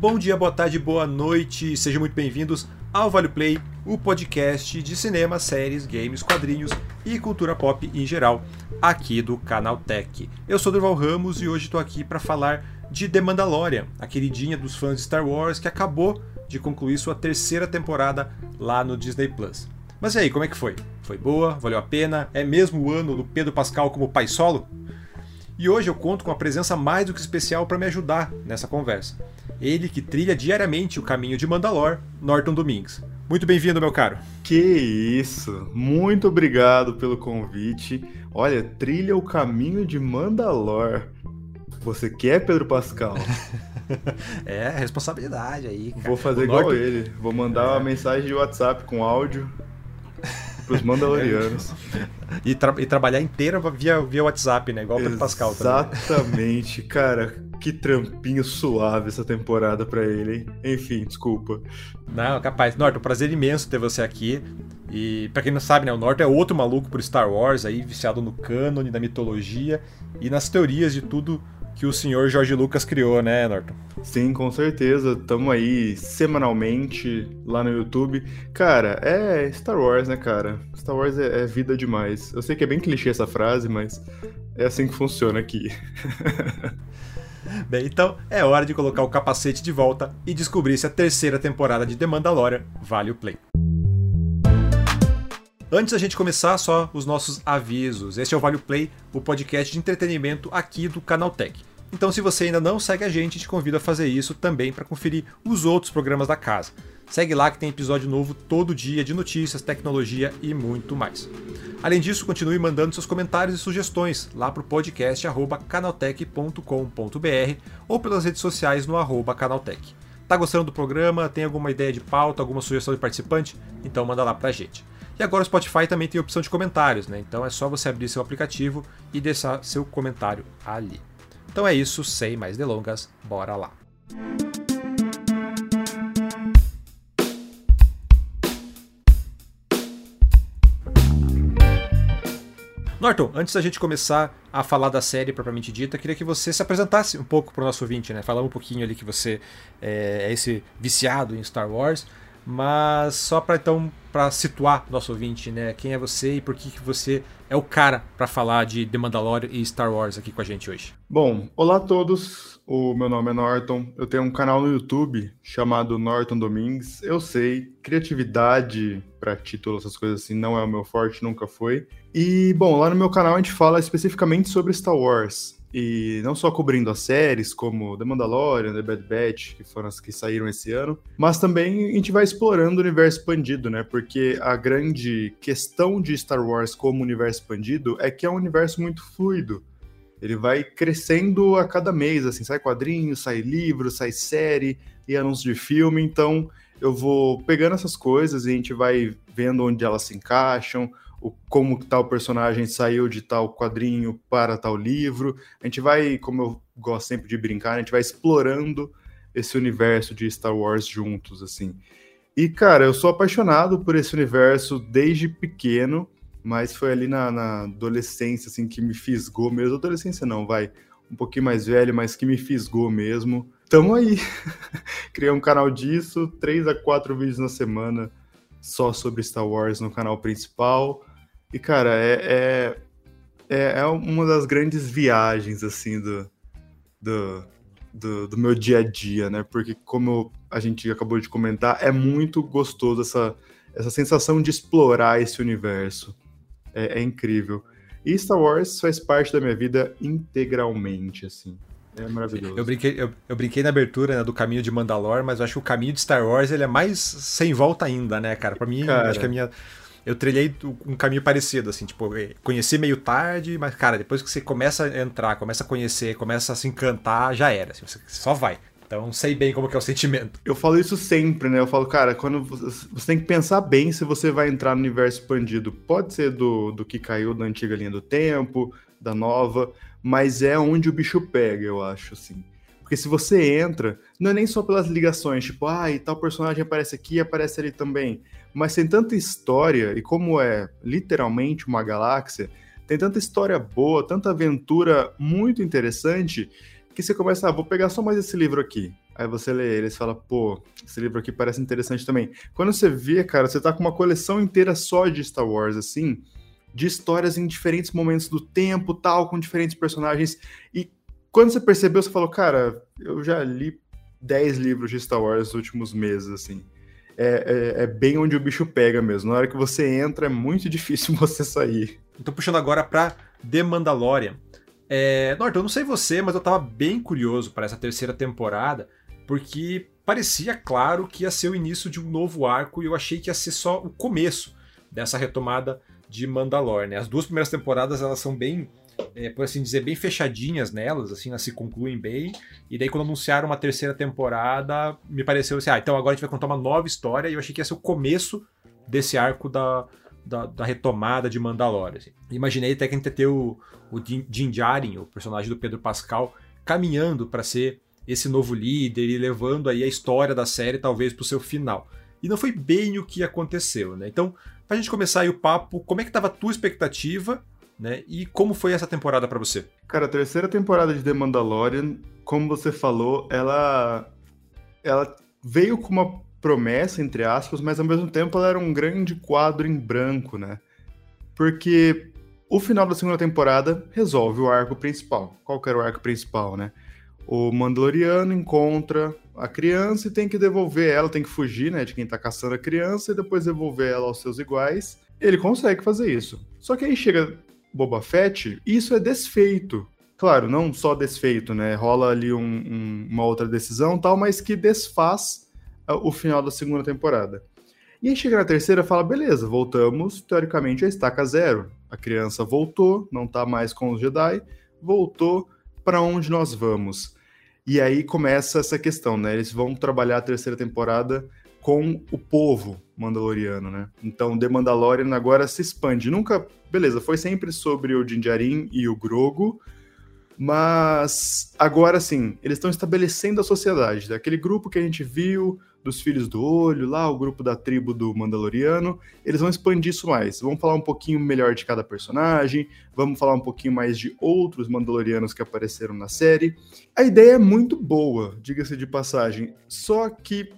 Bom dia, boa tarde, boa noite, sejam muito bem-vindos ao Vale Play, o podcast de cinema, séries, games, quadrinhos e cultura pop em geral, aqui do Canal Tech. Eu sou Durval Ramos e hoje estou aqui para falar de The Mandalorian, a queridinha dos fãs de Star Wars que acabou de concluir sua terceira temporada lá no Disney Plus. Mas e aí, como é que foi? Foi boa? Valeu a pena? É mesmo o ano do Pedro Pascal como pai solo? E hoje eu conto com a presença mais do que especial para me ajudar nessa conversa. Ele que trilha diariamente o caminho de Mandalor, Norton Domingues. Muito bem-vindo, meu caro. Que isso! Muito obrigado pelo convite. Olha, trilha o caminho de Mandalor. Você quer, Pedro Pascal? é, responsabilidade aí. Cara. Vou fazer o igual Norton... ele. Vou mandar é. uma mensagem de WhatsApp com áudio pros Mandalorianos. e, tra e, trabalhar inteira via, via WhatsApp, né? Igual o Pedro Pascal também. Exatamente, cara. Que trampinho suave essa temporada para ele, hein? Enfim, desculpa. Não, capaz. Norton, prazer imenso ter você aqui. E para quem não sabe, né, o Norton é outro maluco por Star Wars, aí viciado no cânone, na mitologia e nas teorias de tudo que o senhor Jorge Lucas criou, né, Norton? Sim, com certeza. Tamo aí semanalmente lá no YouTube. Cara, é Star Wars, né, cara? Star Wars é, é vida demais. Eu sei que é bem clichê essa frase, mas é assim que funciona aqui. Bem, então é hora de colocar o capacete de volta e descobrir se a terceira temporada de The Mandalorian vale o play. Antes da gente começar, só os nossos avisos. Este é o Vale Play, o podcast de entretenimento aqui do Canal Tech. Então, se você ainda não segue a gente, te convido a fazer isso também para conferir os outros programas da casa. Segue lá que tem episódio novo todo dia de notícias, tecnologia e muito mais. Além disso, continue mandando seus comentários e sugestões lá para o podcast canaltech.com.br ou pelas redes sociais no arroba canaltech. Tá gostando do programa? Tem alguma ideia de pauta, alguma sugestão de participante? Então manda lá pra gente. E agora o Spotify também tem opção de comentários, né? Então é só você abrir seu aplicativo e deixar seu comentário ali. Então é isso, sem mais delongas, bora lá. Norton, antes da gente começar a falar da série propriamente dita, queria que você se apresentasse um pouco para o nosso ouvinte, né? Falar um pouquinho ali que você é, é esse viciado em Star Wars, mas só para então para situar nosso ouvinte, né? Quem é você e por que, que você é o cara para falar de The Mandalorian e Star Wars aqui com a gente hoje? Bom, olá a todos. O meu nome é Norton. Eu tenho um canal no YouTube chamado Norton Domingues. Eu sei, criatividade para título, essas coisas assim, não é o meu forte, nunca foi. E, bom, lá no meu canal a gente fala especificamente sobre Star Wars. E não só cobrindo as séries como The Mandalorian, The Bad Batch, que foram as que saíram esse ano, mas também a gente vai explorando o universo expandido, né? Porque a grande questão de Star Wars como universo expandido é que é um universo muito fluido. Ele vai crescendo a cada mês, assim, sai quadrinho, sai livro, sai série e anúncio de filme, então eu vou pegando essas coisas e a gente vai vendo onde elas se encaixam, o, como tal personagem saiu de tal quadrinho para tal livro. A gente vai, como eu gosto sempre de brincar, a gente vai explorando esse universo de Star Wars juntos, assim. E, cara, eu sou apaixonado por esse universo desde pequeno, mas foi ali na, na adolescência, assim, que me fisgou mesmo. Adolescência não, vai, um pouquinho mais velho, mas que me fisgou mesmo. Tamo aí. Criei um canal disso, três a quatro vídeos na semana só sobre Star Wars no canal principal. E, cara, é, é, é, é uma das grandes viagens, assim, do, do, do, do, meu dia a dia, né? Porque, como a gente acabou de comentar, é muito gostoso essa, essa sensação de explorar esse universo. É, é incrível. E Star Wars faz parte da minha vida integralmente, assim. É maravilhoso. Eu brinquei, eu, eu brinquei na abertura né, do caminho de Mandalore, mas eu acho que o caminho de Star Wars ele é mais sem volta ainda, né, cara? Pra mim, cara, acho que a minha eu trilhei um caminho parecido, assim, tipo, é, conheci meio tarde, mas, cara, depois que você começa a entrar, começa a conhecer, começa a se encantar, já era, assim, você só vai. Então, sei bem como que é o sentimento. Eu falo isso sempre, né? Eu falo, cara, quando você tem que pensar bem se você vai entrar no universo expandido. Pode ser do, do que caiu da antiga linha do tempo, da nova, mas é onde o bicho pega, eu acho, assim. Porque se você entra, não é nem só pelas ligações, tipo, ah, e tal personagem aparece aqui e aparece ali também. Mas tem tanta história, e como é literalmente uma galáxia, tem tanta história boa, tanta aventura muito interessante, que você começa, ah, vou pegar só mais esse livro aqui. Aí você lê ele e fala, pô, esse livro aqui parece interessante também. Quando você vê, cara, você tá com uma coleção inteira só de Star Wars, assim, de histórias em diferentes momentos do tempo, tal, com diferentes personagens. E quando você percebeu, você falou, cara, eu já li 10 livros de Star Wars nos últimos meses, assim. É, é, é, bem onde o bicho pega mesmo. Na hora que você entra, é muito difícil você sair. Então, puxando agora pra The Mandalorian. É, Norton, eu não sei você, mas eu tava bem curioso para essa terceira temporada, porque parecia claro que ia ser o início de um novo arco e eu achei que ia ser só o começo dessa retomada de Mandalore. Né? As duas primeiras temporadas elas são bem, é, por assim dizer, bem fechadinhas nelas, assim, elas se concluem bem. E daí quando anunciaram uma terceira temporada, me pareceu assim, ah, então agora a gente vai contar uma nova história e eu achei que ia ser o começo desse arco da, da, da retomada de Mandalore. Assim. Imaginei até que a gente ter o, o Din Djarin, o personagem do Pedro Pascal, caminhando para ser esse novo líder e levando aí a história da série talvez para o seu final. E não foi bem o que aconteceu, né? Então, para a gente começar aí o papo, como é que estava a tua expectativa, né? E como foi essa temporada para você? Cara, a terceira temporada de The Mandalorian, como você falou, ela ela veio com uma promessa entre aspas, mas ao mesmo tempo ela era um grande quadro em branco, né? Porque o final da segunda temporada resolve o arco principal. Qual que era o arco principal, né? o Mandaloriano encontra a criança e tem que devolver ela, tem que fugir, né, de quem tá caçando a criança e depois devolver ela aos seus iguais. Ele consegue fazer isso. Só que aí chega Boba Fett e isso é desfeito. Claro, não só desfeito, né? Rola ali um, um, uma outra decisão tal, mas que desfaz o final da segunda temporada. E aí chega na terceira fala: beleza, voltamos teoricamente a estaca zero. A criança voltou, não tá mais com os Jedi, voltou para onde nós vamos. E aí começa essa questão, né? Eles vão trabalhar a terceira temporada com o povo mandaloriano, né? Então, The Mandalorian agora se expande. Nunca, beleza, foi sempre sobre o Din Djarin e o Grogu, mas agora sim, eles estão estabelecendo a sociedade, daquele grupo que a gente viu dos Filhos do Olho, lá o grupo da tribo do Mandaloriano, eles vão expandir isso mais. Vamos falar um pouquinho melhor de cada personagem, vamos falar um pouquinho mais de outros Mandalorianos que apareceram na série. A ideia é muito boa, diga-se de passagem, só que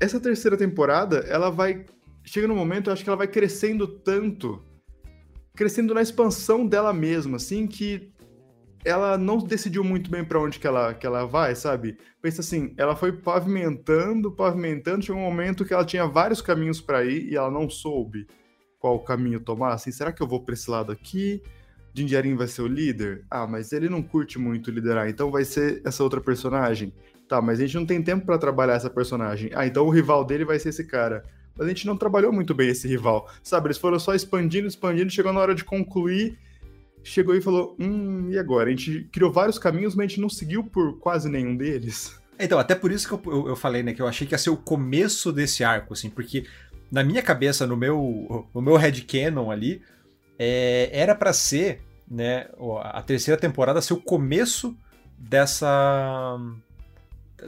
essa terceira temporada, ela vai chega no momento, eu acho que ela vai crescendo tanto, crescendo na expansão dela mesma, assim, que ela não decidiu muito bem para onde que ela, que ela vai, sabe? Pensa assim, ela foi pavimentando, pavimentando, chegou um momento que ela tinha vários caminhos para ir e ela não soube qual caminho tomar. Assim, será que eu vou para esse lado aqui? Dinjarin vai ser o líder? Ah, mas ele não curte muito liderar, então vai ser essa outra personagem. Tá, mas a gente não tem tempo para trabalhar essa personagem. Ah, então o rival dele vai ser esse cara. Mas a gente não trabalhou muito bem esse rival. Sabe, eles foram só expandindo, expandindo, chegou na hora de concluir chegou e falou: Hum, e agora? A gente criou vários caminhos, mas a gente não seguiu por quase nenhum deles. Então, até por isso que eu, eu, eu, falei, né, que eu achei que ia ser o começo desse arco, assim, porque na minha cabeça, no meu, no meu headcanon ali, é, era para ser, né, a terceira temporada ser o começo dessa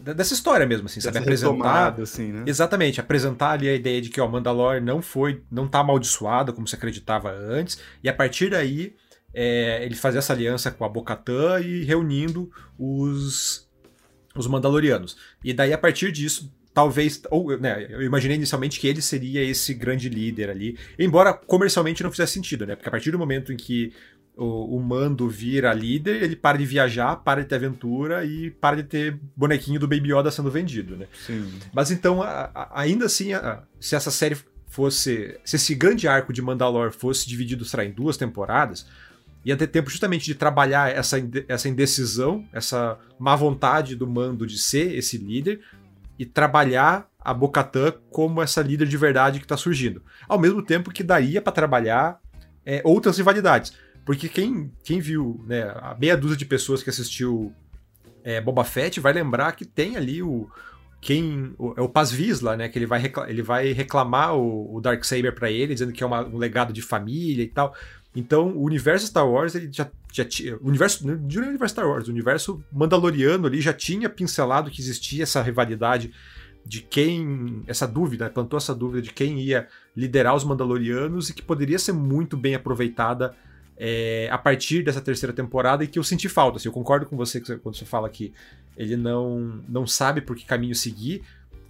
dessa história mesmo, assim, sabe? Apresentar. Assim, né? Exatamente, apresentar ali a ideia de que o Mandalore não foi, não tá amaldiçoado como se acreditava antes, e a partir daí é, ele fazia essa aliança com a Bocatã e reunindo os, os Mandalorianos. E daí, a partir disso, talvez. Ou, né, eu imaginei inicialmente que ele seria esse grande líder ali. Embora comercialmente não fizesse sentido, né? Porque a partir do momento em que o, o, Mando vira líder, ele para de viajar, para de ter aventura e para de ter bonequinho do Baby Yoda sendo vendido, né? Sim. Mas então, a, a, ainda assim, a, se essa série fosse. Se esse grande arco de Mandalore fosse dividido, será, em duas temporadas ia ter tempo justamente de trabalhar essa, essa indecisão, essa má vontade do mando de ser esse líder e trabalhar a Bocatã como essa líder de verdade que está surgindo. Ao mesmo tempo que daria para trabalhar é, outras rivalidades. Porque quem, quem viu, né, a meia dúzia de pessoas que assistiu é, Boba Fett vai lembrar que tem ali o. Quem, é o Paz Vizsla, né? Que ele vai, reclamar, ele vai reclamar o, o Darksaber para ele, dizendo que é uma, um legado de família e tal. Então, o universo Star Wars, ele já, já tinha. O universo. Não o universo Star Wars, o universo Mandaloriano ali já tinha pincelado que existia essa rivalidade de quem. Essa dúvida, plantou essa dúvida de quem ia liderar os Mandalorianos e que poderia ser muito bem aproveitada é, a partir dessa terceira temporada e que eu senti falta. Assim, eu concordo com você quando você fala que ele não, não sabe por que caminho seguir,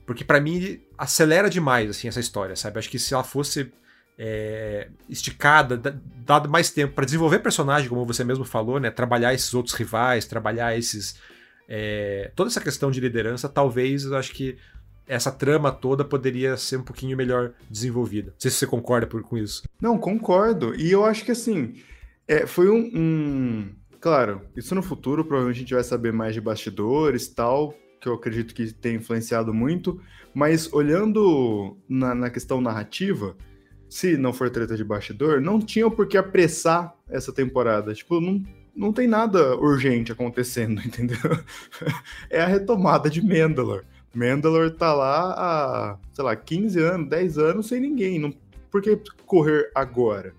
porque para mim acelera demais assim essa história, sabe? Acho que se ela fosse é, esticada, dado mais tempo para desenvolver personagem, como você mesmo falou, né? Trabalhar esses outros rivais, trabalhar esses é, toda essa questão de liderança, talvez eu acho que essa trama toda poderia ser um pouquinho melhor desenvolvida. Não sei se você concorda por, com isso. Não, concordo. E eu acho que assim, é, foi um, um, Claro, isso no futuro provavelmente a gente vai saber mais de bastidores tal, que eu acredito que tem influenciado muito, mas olhando na, na questão narrativa, se não for treta de bastidor, não tinha por que apressar essa temporada. Tipo, não, não tem nada urgente acontecendo, entendeu? é a retomada de Mandalore. Mandalore tá lá há, sei lá, 15 anos, 10 anos sem ninguém. Não, por que correr agora?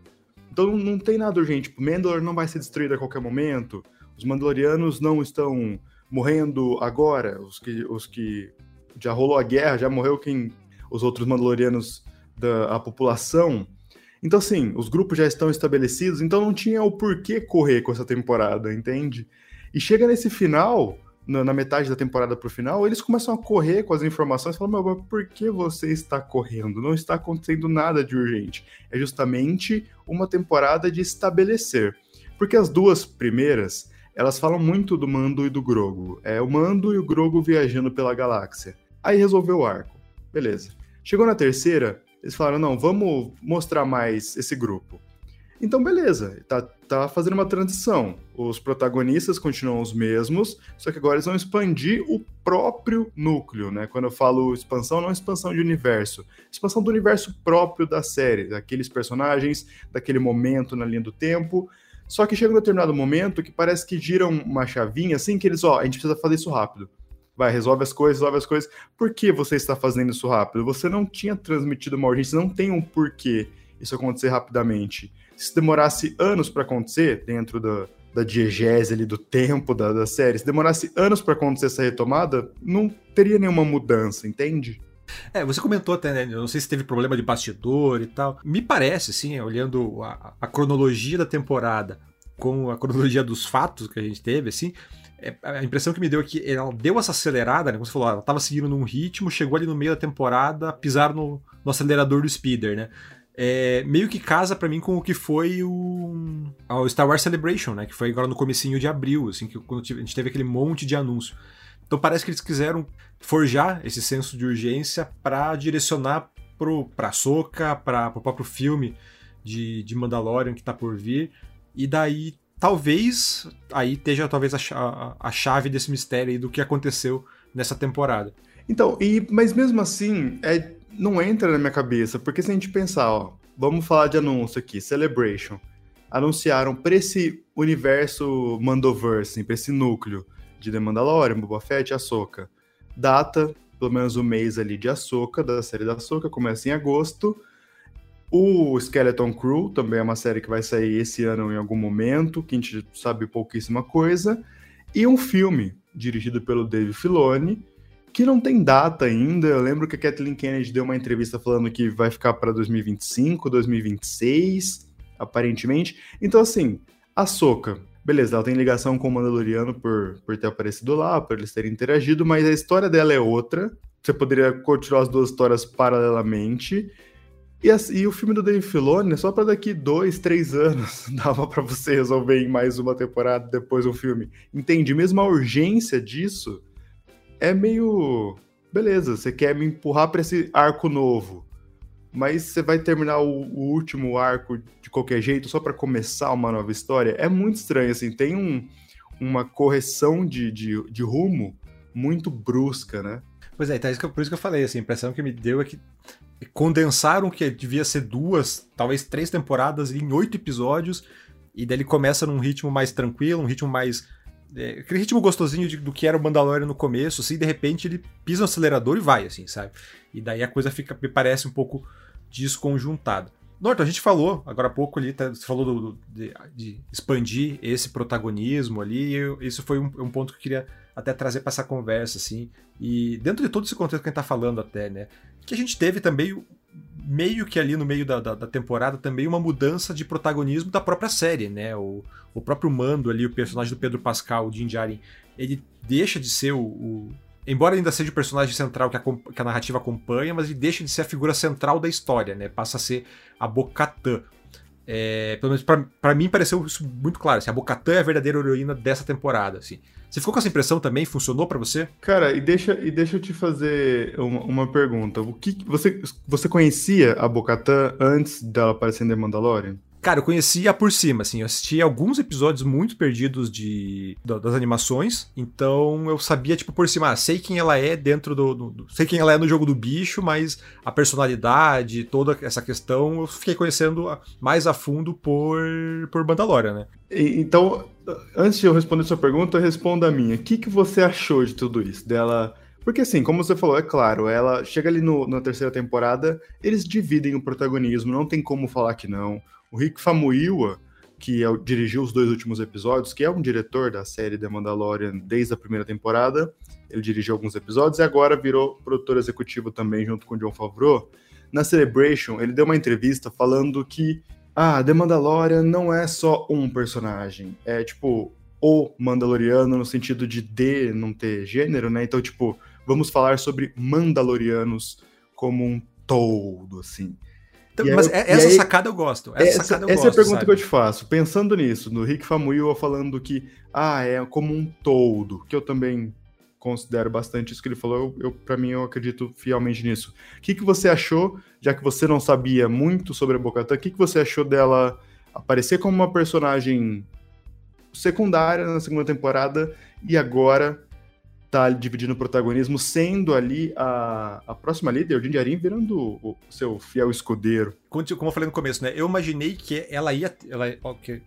Então não tem nada urgente. Tipo, Mandalore não vai ser destruído a qualquer momento. Os Mandalorianos não estão morrendo agora. Os que, os que já rolou a guerra, já morreu quem os outros Mandalorianos da a população. Então, assim, os grupos já estão estabelecidos, então não tinha o porquê correr com essa temporada, entende? E chega nesse final, na, metade da temporada pro final, eles começam a correr com as informações falam, meu, por que você está correndo? Não está acontecendo nada de urgente. É justamente uma temporada de estabelecer. Porque as duas primeiras, elas falam muito do Mando e do Grogo. É o Mando e o Grogo viajando pela galáxia. Aí resolveu o arco. Beleza. Chegou na terceira, eles falaram, não, vamos mostrar mais esse grupo. Então, beleza, tá, tá fazendo uma transição. Os protagonistas continuam os mesmos, só que agora eles vão expandir o próprio núcleo, né? Quando eu falo expansão, não expansão de universo, expansão do universo próprio da série, daqueles personagens, daquele momento na linha do tempo. Só que chega um determinado momento que parece que giram uma chavinha assim que eles, ó, a gente precisa fazer isso rápido. Vai, resolve as coisas, resolve as coisas. Por que você está fazendo isso rápido? Você não tinha transmitido uma urgência, não tem um porquê isso acontecer rapidamente se demorasse anos para acontecer, dentro da, da diegese ali, do tempo da, da série, se demorasse anos para acontecer essa retomada, não teria nenhuma mudança, entende? É, você comentou até, né? Eu não sei se teve problema de bastidor e tal. Me parece, sim, olhando a, a cronologia da temporada com a cronologia dos fatos que a gente teve, assim, é, a impressão que me deu é que ela deu essa acelerada, né? Como você falou, ela estava seguindo num ritmo, chegou ali no meio da temporada, pisaram no, no acelerador do speeder, né? É, meio que casa para mim com o que foi o, o, Star Wars Celebration, né? Que foi agora no comecinho de abril, assim, que quando a gente teve aquele monte de anúncio. Então parece que eles quiseram forjar esse senso de urgência para direcionar pro, pra Soca, para o próprio filme de, de Mandalorian que tá por vir. E daí, talvez, aí esteja talvez a, a, a chave desse mistério aí do que aconteceu nessa temporada. Então, e, mas mesmo assim, é, não entra na minha cabeça, porque se a gente pensar, ó, vamos falar de anúncio aqui, Celebration. Anunciaram para esse universo Mandoverse, para esse núcleo de The Mandalorian, Boba Fett e Ahsoka. Data, pelo menos o um mês ali de Ahsoka, da série da Ahsoka, começa em agosto. O Skeleton Crew também é uma série que vai sair esse ano em algum momento, que a gente sabe pouquíssima coisa. E um filme dirigido pelo Dave Filoni, que não tem data ainda. Eu lembro que a Kathleen Kennedy deu uma entrevista falando que vai ficar para 2025, 2026, aparentemente. Então, assim, a Soca, beleza, ela tem ligação com o Mandaloriano por, por ter aparecido lá, por eles terem interagido, mas a história dela é outra. Você poderia continuar as duas histórias paralelamente. E, e, o filme do Dave Filoni é só para daqui dois, três anos dava para você resolver em mais uma temporada depois um filme. Entende? Mesmo a urgência disso é meio. Beleza, você quer me empurrar para esse arco novo, mas você vai terminar o, o último arco de qualquer jeito só para começar uma nova história? É muito estranho, assim, tem um, uma correção de, de, de rumo muito brusca, né? Pois é, então por isso que eu falei, assim, a impressão que me deu é que condensaram que devia ser duas, talvez três temporadas em oito episódios, e daí ele começa num ritmo mais tranquilo, um ritmo mais é, aquele ritmo gostosinho de, do que era o Mandalorian no começo, assim, de repente ele pisa no acelerador e vai, assim, sabe? E daí a coisa fica, me parece um pouco desconjuntada. Norton, a gente falou agora há pouco ali, tá, você falou do, do, de, de, expandir esse protagonismo ali, e eu, isso foi um, um, ponto que eu queria até trazer para essa conversa, assim. E dentro de todo esse contexto que a gente tá falando até, né? Que a gente teve também meio que ali no meio da, da, da, temporada também uma mudança de protagonismo da própria série, né? O, o próprio Mando ali, o personagem do Pedro Pascal, o Din Djarin, ele deixa de ser o, o embora ainda seja o personagem central que a, que a, narrativa acompanha, mas ele deixa de ser a figura central da história, né? Passa a ser a Bocatã. É, pelo menos para mim pareceu isso muito claro. Assim, a Bocatã é a verdadeira heroína dessa temporada. Assim. Você ficou com essa impressão também? Funcionou para você? Cara, e deixa, e deixa eu te fazer uma, uma pergunta. O que você, você conhecia a Bocatã antes dela aparecer em The Mandalorian? Cara, eu conhecia por cima, assim, eu assisti alguns episódios muito perdidos de das animações, então eu sabia, tipo, por cima, ah, sei quem ela é dentro do, do, Sei quem ela é no jogo do bicho, mas a personalidade, toda essa questão, eu fiquei conhecendo mais a fundo por, por Mandalorian, né? Então, antes de eu responder sua pergunta, responda a minha. O que, que você achou de tudo isso? Dela. Porque assim, como você falou, é claro, ela chega ali no, na terceira temporada, eles dividem o protagonismo, não tem como falar que não. O Rick Famuyiwa, que é, dirigiu os dois últimos episódios, que é um diretor da série The Mandalorian desde a primeira temporada, ele dirigiu alguns episódios e agora virou produtor executivo também junto com John Favreau. Na Celebration, ele deu uma entrevista falando que ah, The Mandalorian não é só um personagem, é tipo o Mandaloriano no sentido de D não ter gênero, né? Então, tipo, vamos falar sobre Mandalorianos como um todo, assim. Então, mas aí, essa aí, sacada eu gosto. Essa, essa, eu essa gosto, é a pergunta sabe? que eu te faço. Pensando nisso, no Rick Famuyiwa falando que ah, é como um todo, que eu também considero bastante isso que ele falou, eu, eu para mim eu acredito fielmente nisso. O que, que você achou, já que você não sabia muito sobre a Bocatã, o que, que você achou dela aparecer como uma personagem secundária na segunda temporada e agora tá dividindo o protagonismo, sendo ali a, a próxima líder, o Jinjarin, virando o, o, seu fiel escudeiro. Como, eu falei no começo, né? Eu imaginei que ela ia. Ela,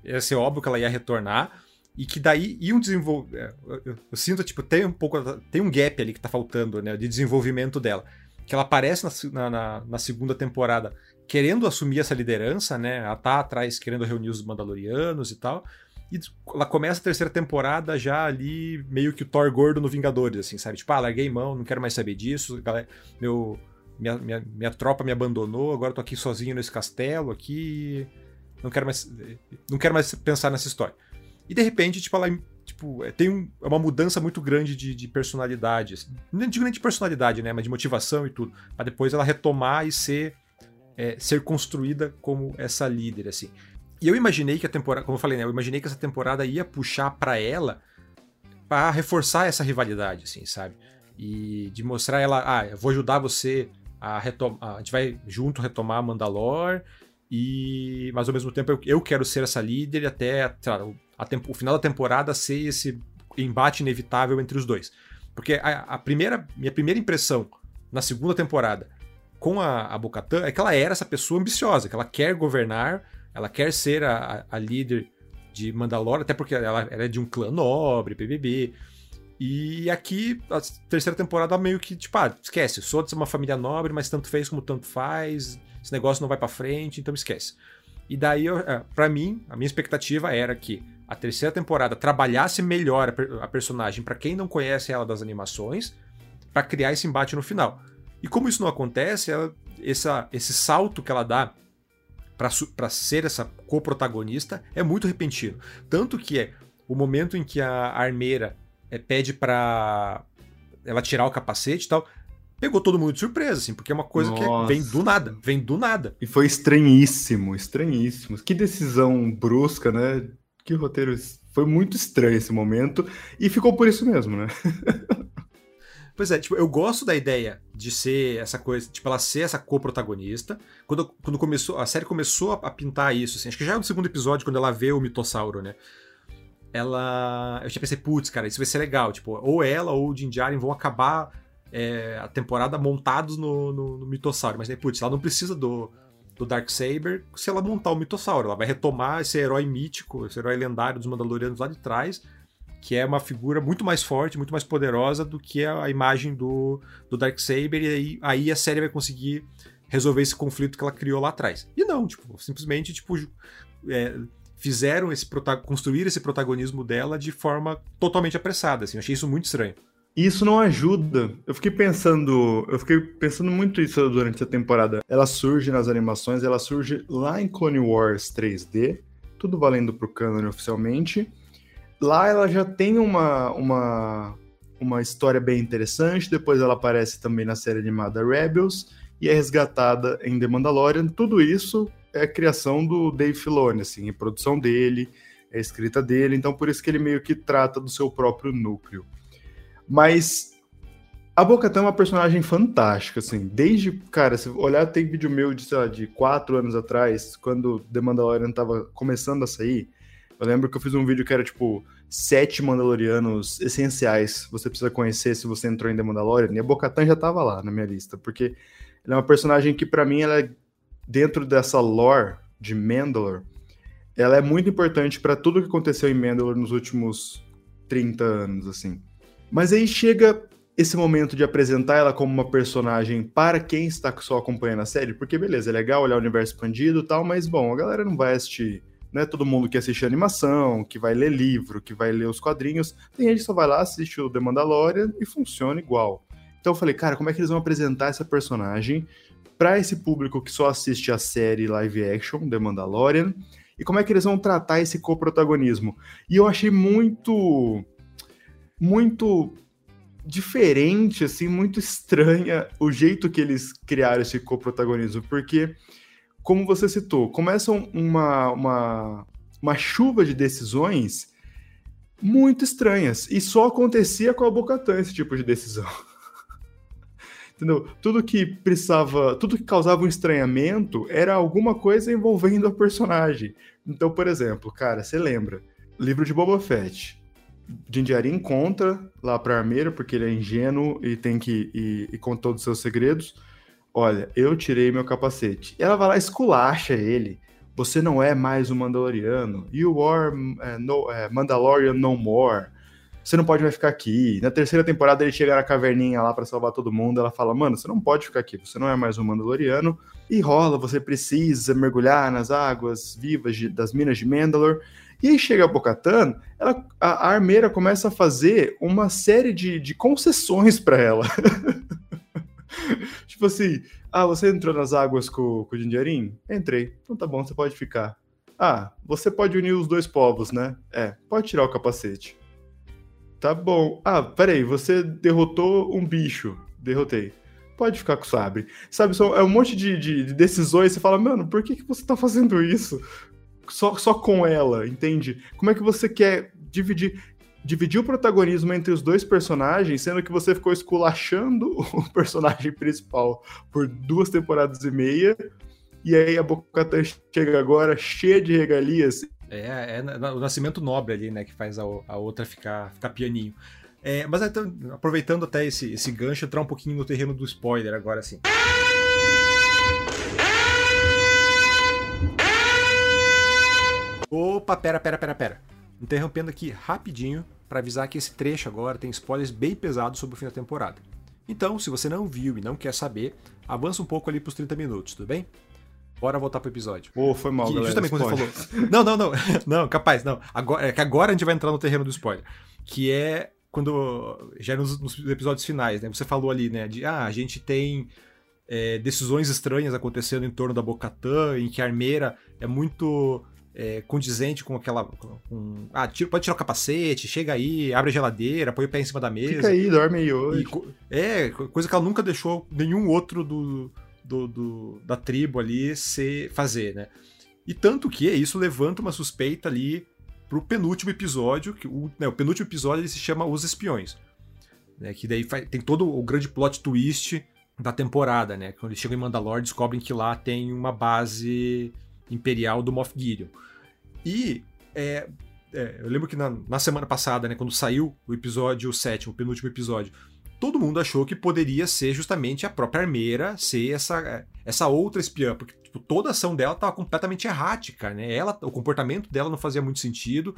ia ser óbvio que ela ia retornar. E que daí iam desenvolver. É, eu, eu, eu, sinto, tipo, tem um pouco. Tem um gap ali que tá faltando, né? De desenvolvimento dela. Que ela aparece na, na, na segunda temporada querendo assumir essa liderança, né? Ela tá atrás querendo reunir os Mandalorianos e tal. E ela começa a terceira temporada já ali, meio que o Thor gordo no Vingadores, assim, sabe? Tipo, ah, larguei mão, não quero mais saber disso, galera, meu, minha, minha, minha tropa me abandonou, agora tô aqui sozinho nesse castelo aqui, não quero mais, não quero mais pensar nessa história. E de repente, tipo, ela tipo, é, tem um, é uma mudança muito grande de, de personalidade. Assim. Não digo nem de personalidade, né? Mas de motivação e tudo. Pra depois ela retomar e ser, é, ser construída como essa líder, assim. E eu imaginei que a temporada, como eu falei, né, eu imaginei que essa temporada ia puxar para ela para reforçar essa rivalidade, assim, sabe? E de mostrar ela, ah, eu vou ajudar você a retomar, a gente vai junto retomar Mandalor e mas ao mesmo tempo eu, eu quero ser essa líder e até lá, a, o final da temporada ser esse embate inevitável entre os dois. Porque a, a primeira minha primeira impressão na segunda temporada com a, a Bocatã é que ela era essa pessoa ambiciosa, que ela quer governar ela quer ser a, a líder de Mandalore, até porque ela, ela, é de um clã nobre, BBB. E aqui, a terceira temporada meio que, tipo, ah, esquece, sou de uma família nobre, mas tanto fez como tanto faz, esse negócio não vai para frente, então esquece. E daí, é, para mim, a minha expectativa era que a terceira temporada trabalhasse melhor a, personagem para quem não conhece ela das animações, para criar esse embate no final. E como isso não acontece, ela, essa, esse salto que ela dá para ser essa co-protagonista é muito repentino. Tanto que é o momento em que a armeira é, pede para ela tirar o capacete e tal, pegou todo mundo de surpresa, assim, porque é uma coisa Nossa. que vem do nada, vem do nada. E foi estranhíssimo, estranhíssimo. Que decisão brusca, né? Que roteiro. Foi muito estranho esse momento e ficou por isso mesmo, né? Pois é, tipo, eu gosto da ideia de ser essa coisa, tipo, ela ser essa co-protagonista. Quando, quando começou, a série começou a, pintar isso, assim, acho que já é no segundo episódio, quando ela vê o mitossauro, né? Ela. Eu tinha pensei, putz, cara, isso vai ser legal. Tipo, ou ela ou o Din Djarin vão acabar é, a temporada montados no, no, no mitossauro. Mas, né, putz, ela não precisa do, do Darksaber se ela montar o mitossauro. Ela vai retomar esse herói mítico, esse herói lendário dos Mandalorianos lá de trás que é uma figura muito mais forte, muito mais poderosa do que a imagem do, do Darksaber, e aí, aí a série vai conseguir resolver esse conflito que ela criou lá atrás. E não, tipo, simplesmente, tipo, é, fizeram esse construir esse protagonismo dela de forma totalmente apressada, assim, eu achei isso muito estranho. Isso não ajuda. Eu fiquei pensando, eu fiquei pensando muito isso durante a temporada. Ela surge nas animações, ela surge lá em Clone Wars 3D, tudo valendo pro canon oficialmente. Lá ela já tem uma, uma, uma história bem interessante, depois ela aparece também na série animada Rebels e é resgatada em The Mandalorian. Tudo isso é criação do Dave Filoni, assim, é produção dele, é escrita dele, então por isso que ele meio que trata do seu próprio núcleo. Mas a Bocatã é uma personagem fantástica, assim. Desde, cara, se olhar, tem vídeo meu de, sei lá, de quatro anos atrás, quando The Mandalorian tava começando a sair. Eu lembro que eu fiz um vídeo que era, tipo, sete Mandalorianos essenciais você precisa conhecer se você entrou em The Mandalorian. E a Bocatã já tava lá na minha lista, porque ela é uma personagem que, para mim, ela é, dentro dessa lore de Mandalore, ela é muito importante para tudo que aconteceu em Mandalore nos últimos 30 anos, assim. Mas aí chega esse momento de apresentar ela como uma personagem para quem está só acompanhando a série, porque beleza, é legal olhar o universo expandido e tal, mas bom, a galera não vai assistir, né? Todo mundo que assiste animação, que vai ler livro, que vai ler os quadrinhos, tem gente que só vai lá, assiste o The Mandalorian e funciona igual. Então eu falei, cara, como é que eles vão apresentar essa personagem para esse público que só assiste a série live action The Mandalorian? E como é que eles vão tratar esse coprotagonismo? E eu achei muito muito diferente, assim, muito estranha o jeito que eles criaram esse coprotagonismo, porque, como você citou, começa uma, uma, uma chuva de decisões muito estranhas, e só acontecia com a Bocatã esse tipo de decisão. Entendeu? Tudo que precisava, tudo que causava um estranhamento era alguma coisa envolvendo a personagem. Então, por exemplo, cara, você lembra? Livro de Boba Fett Jinjarin encontra lá para Armeira, porque ele é ingênuo e tem que ir, ir com todos os seus segredos. Olha, eu tirei meu capacete. E ela vai lá esculacha ele. Você não é mais um Mandaloriano. You are uh, no, uh, Mandalorian no more. Você não pode mais ficar aqui. Na terceira temporada ele chega na caverninha lá para salvar todo mundo. Ela fala: Mano, você não pode ficar aqui. Você não é mais um Mandaloriano. E rola, você precisa mergulhar nas águas vivas de, das minas de Mandalore. E aí chega a Bocatan, ela, a, a armeira começa a fazer uma série de, de concessões para ela. tipo assim, ah, você entrou nas águas com, com o Jinjarin? Entrei. Então tá bom, você pode ficar. Ah, você pode unir os dois povos, né? É, pode tirar o capacete. Tá bom. Ah, peraí, você derrotou um bicho. Derrotei. Pode ficar com o sabre. Sabe, é um monte de, de, de decisões. Você fala, mano, por que, que você tá fazendo isso? só, só com ela, entende? Como é que você quer dividir dividir o protagonismo entre os dois personagens, sendo que você ficou esculachando o personagem principal por duas temporadas e meia, e aí a Bocatan chega agora cheia de regalias. É, é o nascimento nobre ali, né, que faz a, a outra ficar, ficar pianinho. É, mas então, aproveitando até esse, esse gancho, entrar um pouquinho no terreno do spoiler agora, assim. Opa, pera, pera, pera, pera. Interrompendo aqui rapidinho para avisar que esse trecho agora tem spoilers bem pesados sobre o fim da temporada. Então, se você não viu e não quer saber, avança um pouco ali pros 30 minutos, tudo bem? Bora voltar pro episódio. Pô, oh, foi mal, que, galera. Justamente quando você falou. Não, não, não. Não, capaz, não. Agora, é que agora a gente vai entrar no terreno do spoiler. Que é quando. Já nos, nos episódios finais, né? Você falou ali, né? De ah, a gente tem é, decisões estranhas acontecendo em torno da Bocatã, em que a armeira é muito é, condizente com aquela. Com, ah, tira, pode tirar o capacete, chega aí, abre a geladeira, põe o pé em cima da mesa. Fica aí, dorme aí hoje. E, é, coisa que ela nunca deixou nenhum outro do, do, do, da tribo ali se fazer, né? E tanto que isso levanta uma suspeita ali pro penúltimo episódio, que o, né, o penúltimo episódio ele se chama Os Espiões. Né, que daí faz, tem todo o grande plot twist da temporada, né? Quando eles chegam em Mandalore, descobrem que lá tem uma base imperial do Moff Gideon. E é, é, eu lembro que na, na, semana passada, né, quando saiu o episódio 7, o penúltimo episódio, todo mundo achou que poderia ser justamente a própria armeira ser essa, essa outra espiã, porque tipo, toda a ação dela estava completamente errática, né? Ela, o comportamento dela não fazia muito sentido,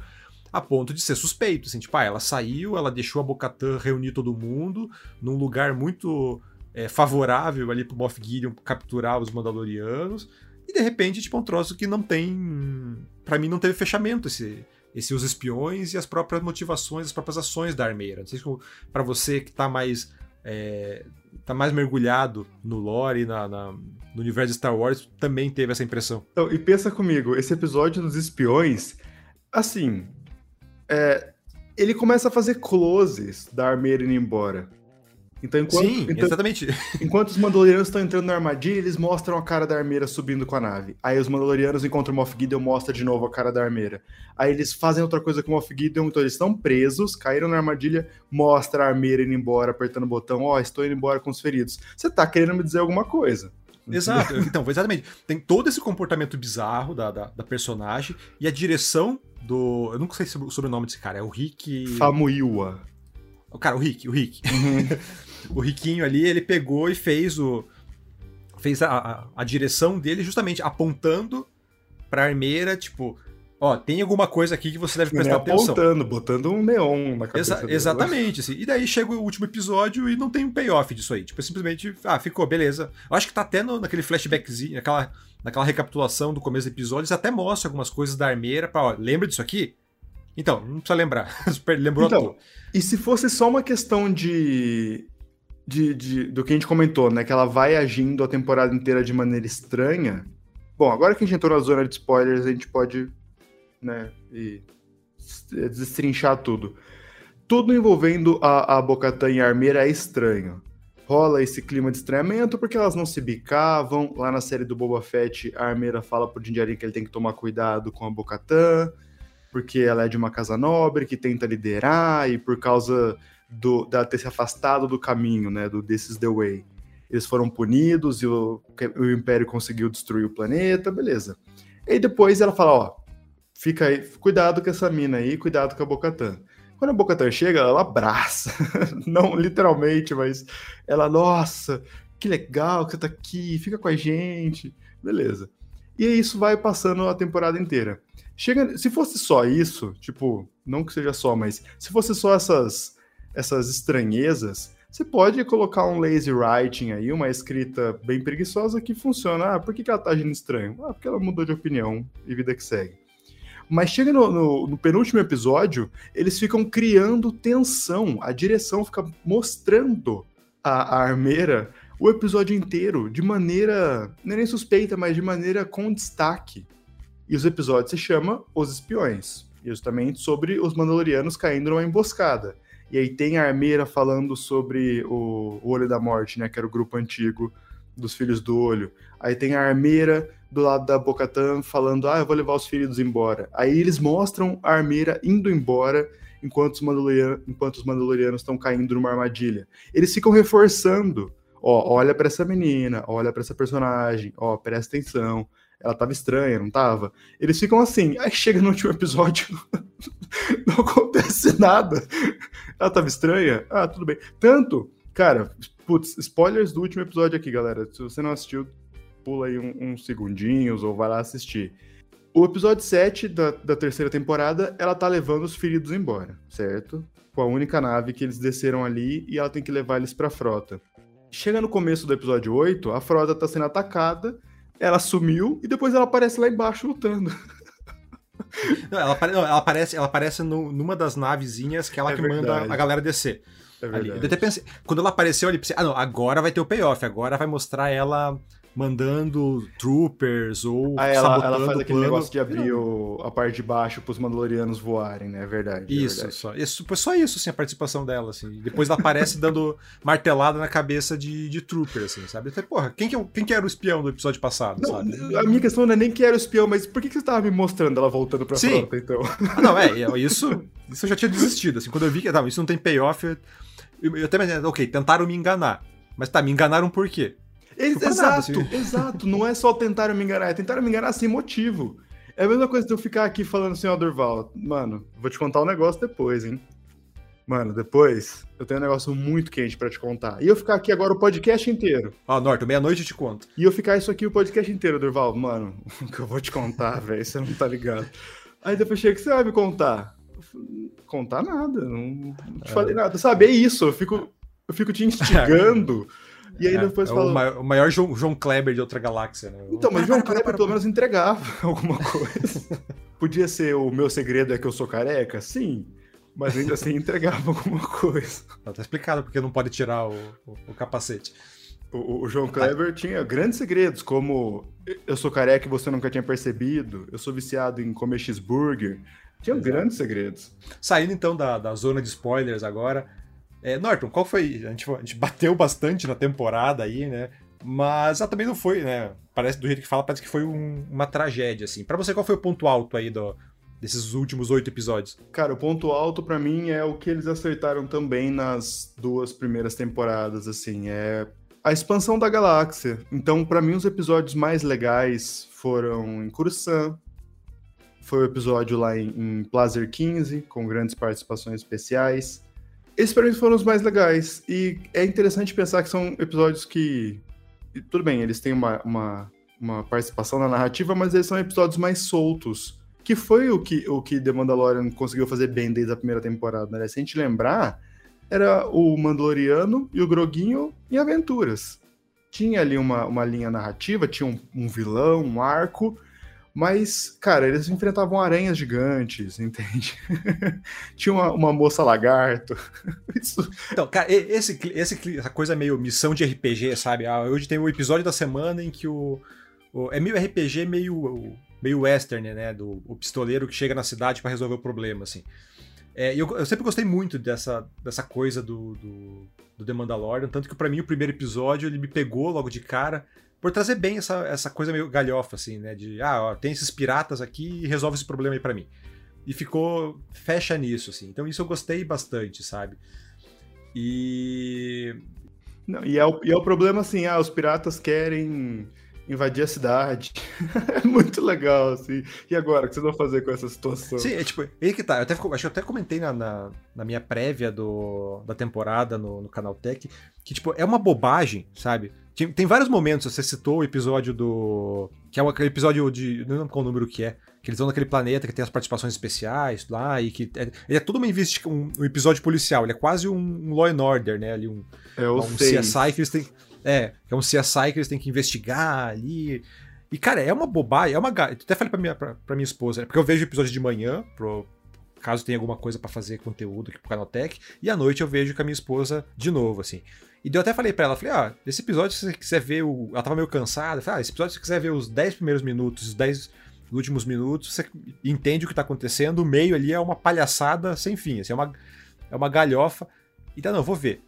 a ponto de ser suspeito. Assim, tipo, ah, ela saiu, ela deixou a Bocatã reunir todo mundo num lugar muito é, favorável ali pro Moff Gideon capturar os Mandalorianos. E de repente, tipo, é um troço que não tem. para mim, não teve fechamento esse, esse os espiões e as próprias motivações, as próprias ações da armeira. Não sei se para você que tá mais é, tá mais mergulhado no lore, na, na, no universo de Star Wars, também teve essa impressão. Então, e pensa comigo, esse episódio dos espiões, assim, é, ele começa a fazer closes da armeira indo embora. Então, enquanto, Sim, então, exatamente. Enquanto os Mandalorianos estão entrando na armadilha, eles mostram a cara da armeira subindo com a nave. Aí os Mandalorianos encontram o Moff Gideon, mostra de novo a cara da armeira. Aí eles fazem outra coisa com o Moff Gideon, então eles estão presos, caíram na armadilha, mostra a armeira indo embora, apertando o botão, ó, oh, estou indo embora com os feridos. Você tá querendo me dizer alguma coisa. Exato, então, exatamente. Tem todo esse comportamento bizarro da, da, da personagem e a direção do. Eu nunca sei sobre o sobrenome desse cara, é o Rick. Famuiwa. O cara, o Rick, o Rick. Uhum. o Riquinho ali, ele pegou e fez o. Fez a, a, a direção dele justamente apontando pra armeira, tipo, ó, tem alguma coisa aqui que você deve prestar atenção. apontando, botando um neon na cabeça Exa Exatamente, assim. E daí chega o último episódio e não tem um payoff disso aí. Tipo, simplesmente, ah, ficou, beleza. Eu acho que tá até no, naquele flashbackzinho, naquela, naquela recapitulação do começo do episódio, eles até mostram algumas coisas da armeira pra, ó, lembra disso aqui? Então, não precisa lembrar. Lembrou então, E se fosse só uma questão de de, de, do que a gente comentou, né? Que ela vai agindo a temporada inteira de maneira estranha. Bom, agora que a gente entrou na zona de spoilers, a gente pode, né, e destrinchar tudo. Tudo envolvendo a, a Bocatan e a Armeira é estranho. Rola esse clima de estranhamento porque elas não se bicavam. Lá na série do Boba Fett, a Armeira fala pro Dinjarin que ele tem que tomar cuidado com a Bocatan, porque ela é de uma casa nobre que tenta liderar e por causa do, dela ter se afastado do caminho, né, do This is the Way. Eles foram punidos e o, o Império conseguiu destruir o planeta, beleza. E depois ela fala, ó, fica aí, cuidado com essa mina aí, cuidado com a Bocatan. Quando a Bocatan chega, ela abraça, não literalmente, mas ela, nossa, que legal que você tá aqui, fica com a gente, beleza. E isso vai passando a temporada inteira. Chega, se fosse só isso, tipo, não que seja só, mas se fosse só essas essas estranhezas, você pode colocar um lazy writing aí, uma escrita bem preguiçosa que funciona. Ah, por que, ela tá agindo estranho? Ah, porque ela mudou de opinião e vida que segue. Mas chega no, no, no, penúltimo episódio, eles ficam criando tensão. A direção fica mostrando a, a armeira o episódio inteiro de maneira. Não é nem suspeita, mas de maneira com destaque. E os episódios se chama Os Espiões. Justamente sobre os Mandalorianos caindo numa emboscada. E aí tem a Armeira falando sobre o, Olho da Morte, né? Que era o grupo antigo dos Filhos do Olho. Aí tem a Armeira do lado da Bocatan falando: Ah, eu vou levar os filhos embora. Aí eles mostram a Armeira indo embora enquanto os, Mandalorianos, enquanto os Mandalorianos estão caindo numa armadilha. Eles ficam reforçando: Ó, olha para essa menina, olha para essa personagem, ó, presta atenção. Ela tava estranha, não tava? Eles ficam assim. Aí chega no último episódio, não acontece nada. Ela tava estranha? Ah, tudo bem. Tanto, cara, putz, spoilers do último episódio aqui, galera. Se você não assistiu, pula aí uns um, um segundinhos ou vai lá assistir. O episódio 7 da, da terceira temporada, ela tá levando os feridos embora, certo? Com a única nave que eles desceram ali e ela tem que levar eles pra frota. Chega no começo do episódio 8, a frota tá sendo atacada, ela sumiu e depois ela aparece lá embaixo lutando. Não, ela, não, ela aparece, ela aparece no, numa das navezinhas que é ela é que verdade. manda a galera descer. É verdade. Eu até pensei, quando ela apareceu ali, pensei, ah não, agora vai ter o payoff, agora vai mostrar ela mandando troopers ou ah, ela, sabotando ela faz aquele plano. negócio de abrir o, a parte de baixo para os mandalorianos voarem, né? É verdade. É isso, é verdade. só. Isso, foi só isso, assim, a participação dela, assim. Depois ela aparece dando martelada na cabeça de, de trooper, assim, sabe? Até, porra, quem que, é quem que era o espião do episódio passado, não, sabe? A minha questão não é nem que era o espião, mas por que, que você estava me mostrando ela voltando pra Sim. frota, então? Ah, não, é, isso, isso eu já tinha desistido, assim, quando eu vi que, não, isso não tem payoff, eu, eu até me ok, tentaram me enganar. Mas tá, me enganaram por quê? Ex exato, nada, assim. exato. Não é só tentar me enganar, é tentar me enganar sem motivo. É a mesma coisa de eu ficar aqui falando assim, ó, Durval, mano, vou te contar um negócio depois, hein? Mano, depois eu tenho um negócio muito quente para te contar. E eu ficar aqui agora o podcast inteiro. Ó, ah, Norton, meia-noite eu te conto. E eu ficar isso aqui o podcast inteiro, Durval. Mano, o que eu vou te contar, velho, você não tá ligado. Aí depois chega, que você vai me contar? Contar nada, não, não te é. falei nada. Sabe, é isso, eu fico, eu fico te instigando E aí é, depois é falou. O maior, o maior João, João, Kleber de outra galáxia, né? Então, mas João Kleber para, pelo menos entregava alguma coisa. Podia ser o meu segredo é que eu sou careca? Sim. Mas ainda assim entregava alguma coisa. Não, tá explicado porque não pode tirar o, o, o capacete. O, o, João Kleber tinha grandes segredos, como eu sou careca e você nunca tinha percebido, eu sou viciado em comer cheeseburger. Tinha Exato. grandes segredos. Saindo então da, da zona de spoilers agora, é, Norton, qual foi? A gente, a gente bateu bastante na temporada aí, né? Mas ela também não foi, né? Parece do jeito que fala, parece que foi um, uma tragédia, assim. Para você, qual foi o ponto alto aí do, desses últimos oito episódios? Cara, o ponto alto para mim é o que eles acertaram também nas duas primeiras temporadas, assim. É a expansão da galáxia. Então, para mim, os episódios mais legais foram em Coruscant, foi o episódio lá em, em Plazer 15, com grandes participações especiais. Esses para mim foram os mais legais. E é interessante pensar que são episódios que. Tudo bem, eles têm uma, uma, uma participação na narrativa, mas eles são episódios mais soltos. Que foi o que, o que The Mandalorian conseguiu fazer bem desde a primeira temporada, né? Se a gente lembrar, era o Mandaloriano e o Groguinho em aventuras. Tinha ali uma, uma linha narrativa, tinha um, um vilão, um arco, mas, cara, eles enfrentavam aranhas gigantes, entende? Tinha uma, uma, moça lagarto. Isso... Então, cara, esse, esse, essa coisa meio missão de RPG, sabe? Ah, hoje tem o episódio da semana em que o. o é meio RPG, meio, meio western, né? Do o pistoleiro que chega na cidade para resolver o problema, assim. É, eu, eu, sempre gostei muito dessa, dessa coisa do, do, do The Mandalorian, tanto que para mim o primeiro episódio ele me pegou logo de cara por trazer bem essa, essa coisa meio galhofa, assim, né? De, ah, ó, tem esses piratas aqui e resolve esse problema aí pra mim. E ficou, fecha nisso, assim. Então isso eu gostei bastante, sabe? E... Não, e, é o, e é o problema, assim, ah, os piratas querem invadir a cidade. é muito legal, assim. E agora, o que vocês vão fazer com essa situação? Sim, é tipo, aí que tá. Eu até, acho que eu até comentei na, na, na, minha prévia do, da temporada no, no Canal Tech que, tipo, é uma bobagem, sabe? Tem, vários momentos, você citou o episódio do. Que é aquele episódio de. Não lembro qual número que é. Que eles vão naquele planeta que tem as participações especiais lá e que. É, ele é tudo uma investi um, um, episódio policial, ele é quase um, um Law and Order, né? Ali um, é um CSI que eles têm. É, é um CSI que eles têm que investigar ali. E, cara, é uma bobagem, é uma. Eu até falei pra minha, pra, pra minha esposa, né? Porque eu vejo episódio de manhã, pro, caso tenha alguma coisa para fazer conteúdo aqui pro Canaltech, e à noite eu vejo com a minha esposa de novo, assim. E eu até falei pra ela, falei, ah, esse episódio, se você quiser ver o. Ela tava meio cansada, falei, ah, esse episódio, se você quiser ver os 10 primeiros minutos, os 10 últimos minutos, você entende o que tá acontecendo, o meio ali é uma palhaçada sem fim, assim, é uma, é uma galhofa. Então, não, vou ver.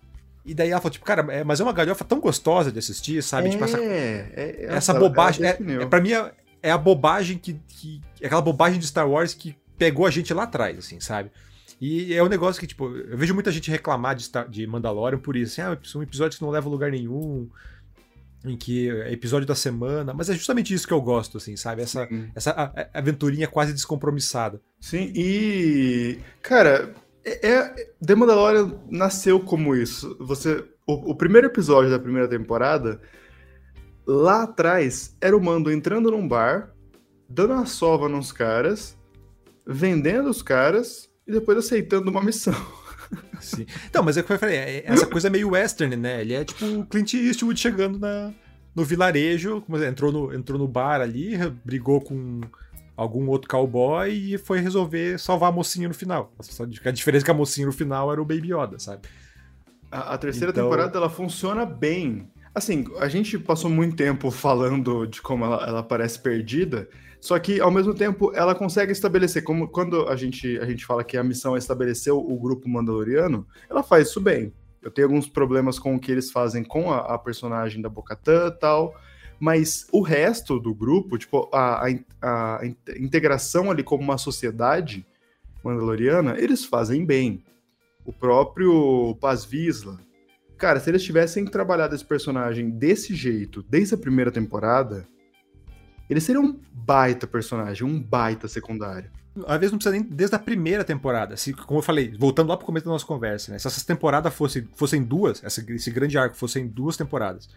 E daí ela falou, tipo, cara, é, mas é uma galhofa tão gostosa de assistir, sabe? É, tipo, essa, é, é essa bobagem. É, é, pra mim, é, é a bobagem que, que. É aquela bobagem de Star Wars que pegou a gente lá atrás, assim, sabe? E é um negócio que, tipo, eu vejo muita gente reclamar de, de Mandalorian por isso. Assim, ah, são episódios que não levam a lugar nenhum, em que é episódio da semana. Mas é justamente isso que eu gosto, assim, sabe? Essa, essa aventurinha quase descompromissada. Sim, e. Cara, é, é, The Mandalorian nasceu como isso. Você. O, o primeiro episódio da primeira temporada, lá atrás, era o Mando entrando num bar, dando uma sova nos caras, vendendo os caras e depois aceitando uma missão. Sim. Então, mas é o que eu falei, é, essa coisa é meio western, né? Ele é tipo o Clint Eastwood chegando na, no vilarejo, como entrou no, entrou no bar ali, brigou com algum outro cowboy e foi resolver salvar a mocinha no final. A diferença é que a mocinha no final era o Baby Yoda, sabe? A, a terceira então... temporada ela funciona bem. Assim, a gente passou muito tempo falando de como ela, ela parece perdida, só que, ao mesmo tempo, ela consegue estabelecer, como quando a gente, a gente fala que a missão é estabelecer o, grupo mandaloriano, ela faz isso bem. Eu tenho alguns problemas com o que eles fazem com a, a personagem da Bocatã e tal, mas o resto do grupo, tipo, a, a, a, integração ali como uma sociedade mandaloriana, eles fazem bem. O próprio Paz Visla. Cara, se eles tivessem trabalhado esse personagem desse jeito, desde a primeira temporada, ele seria um baita personagem, um baita secundário. Às vezes não precisa nem desde a primeira temporada. Se, como eu falei, voltando lá pro começo da nossa conversa, né? Se essas temporadas fossem, fossem duas, essa, esse grande arco fossem duas temporadas,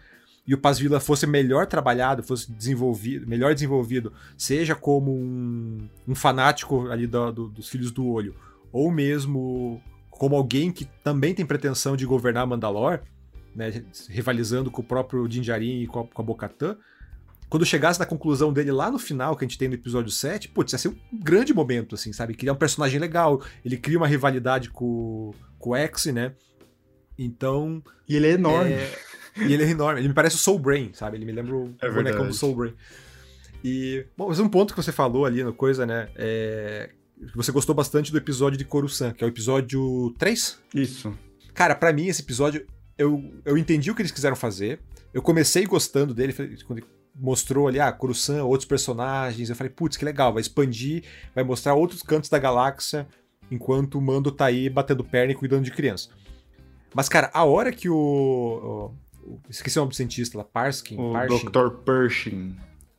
e o Paz Vila fosse melhor trabalhado, fosse desenvolvido, melhor desenvolvido, seja como um, um fanático ali do, do, dos Filhos do Olho, ou mesmo como alguém que também tem pretensão de governar Mandalor, né, rivalizando com o próprio Dinjarin e com a, com a Bocatã. Quando chegasse na conclusão dele lá no final, que a gente tem no episódio 7, putz, ia ser um grande momento, assim, sabe? Criar um personagem legal, ele cria uma rivalidade com, com o X, né? Então. E ele é enorme. É... E ele é enorme. Ele me parece o Soul Brain, sabe? Ele me lembra o é bonecão do Soul Brain. E. Bom, mas um ponto que você falou ali na coisa, né? É. Você gostou bastante do episódio de Coruscant, que é o episódio 3? Isso. Cara, para mim, esse episódio, eu, eu entendi o que eles quiseram fazer. Eu comecei gostando dele, quando mostrou ali, ah, Coruscant, outros personagens. Eu falei, putz, que legal, vai expandir, vai mostrar outros cantos da galáxia, enquanto o Mando tá aí batendo perna e cuidando de criança. Mas, cara, a hora que o. o esqueci o nome do cientista lá, Parskin. O Dr. Pershing.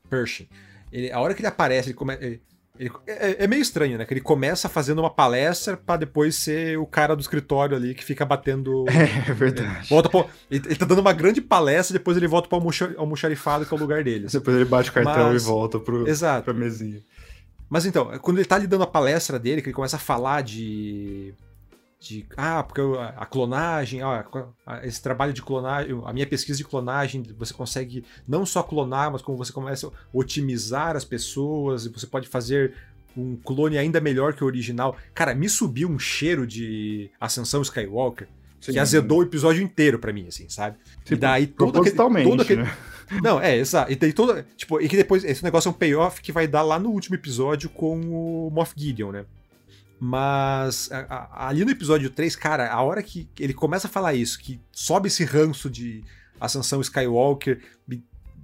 Pershing. Ele, a hora que ele aparece, ele, come, ele, ele é, é, meio estranho, né? Que ele começa fazendo uma palestra para depois ser o cara do escritório ali que fica batendo. É, é verdade. Volta pro, ele, ele tá dando uma grande palestra, depois ele volta para o almoxarifado, que é o lugar dele. Assim. Depois ele bate o cartão Mas, e volta pro, exato. pra mesinha. Mas então, quando ele tá lhe dando a palestra dele, que ele começa a falar de de ah, porque a clonagem, ah, esse trabalho de clonagem, a minha pesquisa de clonagem, você consegue não só clonar, mas como você começa a otimizar as pessoas e você pode fazer um clone ainda melhor que o original. Cara, me subiu um cheiro de Ascensão Skywalker Sim, que azedou o episódio inteiro para mim, assim, sabe? Tipo, e daí todo aquele, todo aquele... Né? Não, é, exato. E daí todo, tipo, e que depois esse negócio é um payoff que vai dar lá no último episódio com o Moff Gideon, né? Mas a, a, ali no episódio 3, cara, a hora que ele começa a falar isso, que sobe esse ranço de Ascensão Skywalker,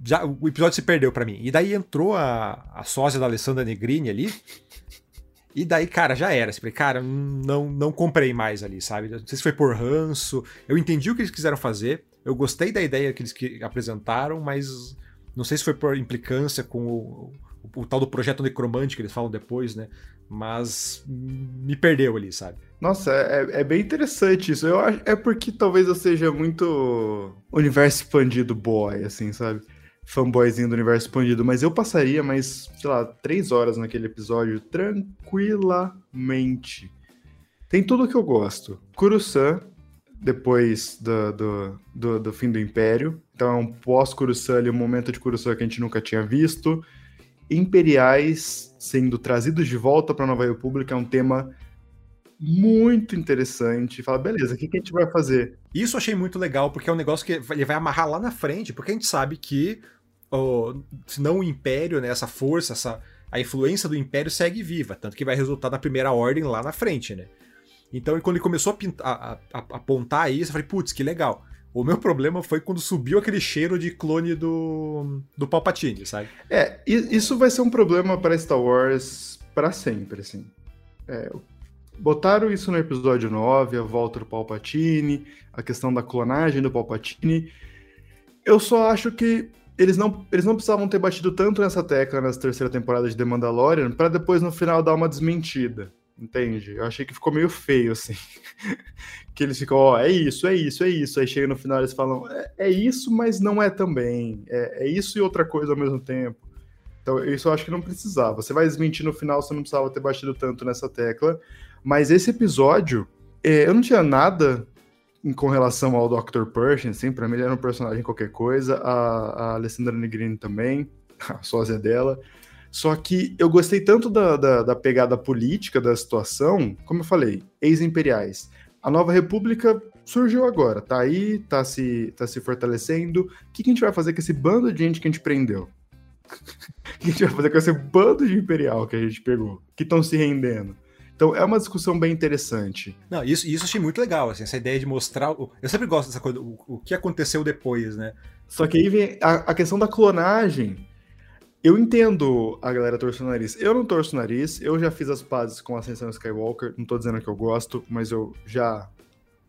já, o episódio se perdeu para mim. E daí entrou a, a sósia da Alessandra Negrini ali. E daí, cara, já era. Falei, cara, não, não comprei mais ali, sabe? Não sei se foi por ranço. Eu entendi o que eles quiseram fazer. Eu gostei da ideia que eles apresentaram, mas não sei se foi por implicância com o, o, tal do projeto necromante que eles falam depois, né? Mas me perdeu ali, sabe? Nossa, é, é bem interessante isso. Eu acho, é porque talvez eu seja muito universo expandido boy, assim, sabe? Fanboyzinho do universo expandido, mas eu passaria mais, sei lá, três horas naquele episódio tranquilamente. Tem tudo que eu gosto. Kurusan, depois do, do, do, do fim do Império. Então é um pós-Kurusan ali, um momento de Kurusan que a gente nunca tinha visto imperiais sendo trazidos de volta para Nova República é um tema muito interessante. Fala, beleza, o que, que a gente vai fazer? Isso eu achei muito legal, porque é um negócio que ele vai amarrar lá na frente, porque a gente sabe que, oh, se não o Império, né, essa força, essa, a influência do Império segue viva, tanto que vai resultar na Primeira Ordem lá na frente, né? Então, quando ele começou a, pintar, a, a, a apontar isso, eu falei, putz, que legal. O meu problema foi quando subiu aquele cheiro de clone do, do Palpatine, sabe? É, isso vai ser um problema para Star Wars para sempre, assim. É, botaram isso no episódio 9, a volta do Palpatine, a questão da clonagem do Palpatine. Eu só acho que eles não, eles não precisavam ter batido tanto nessa tecla nessa terceira temporada de The Mandalorian para depois no final dar uma desmentida. Entende? Eu achei que ficou meio feio, assim. que eles ficam, ó, oh, é isso, é isso, é isso. Aí chega no final eles falam, é, é isso, mas não é também. É, é, isso e outra coisa ao mesmo tempo. Então, isso eu acho que não precisava. Você vai desmentir no final, você não precisava ter batido tanto nessa tecla. Mas esse episódio, é, eu não tinha nada em, com relação ao Dr. Pershing, assim, pra mim ele era um personagem qualquer coisa. A, a Alessandra Negrini também, a sósia dela. Só que eu gostei tanto da, da, da pegada política da situação, como eu falei, ex-imperiais. A nova república surgiu agora, tá aí, tá se, tá se fortalecendo. O que, que a gente vai fazer com esse bando de gente que a gente prendeu? o que a gente vai fazer com esse bando de imperial que a gente pegou, que estão se rendendo? Então é uma discussão bem interessante. Não, isso, isso achei muito legal, assim, essa ideia de mostrar. O, eu sempre gosto dessa coisa, o, o que aconteceu depois, né? Só que aí vem a, a questão da clonagem. Eu entendo a galera torcer o nariz. Eu não torço o nariz, eu já fiz as pazes com a Ascensão Skywalker, não tô dizendo que eu gosto, mas eu já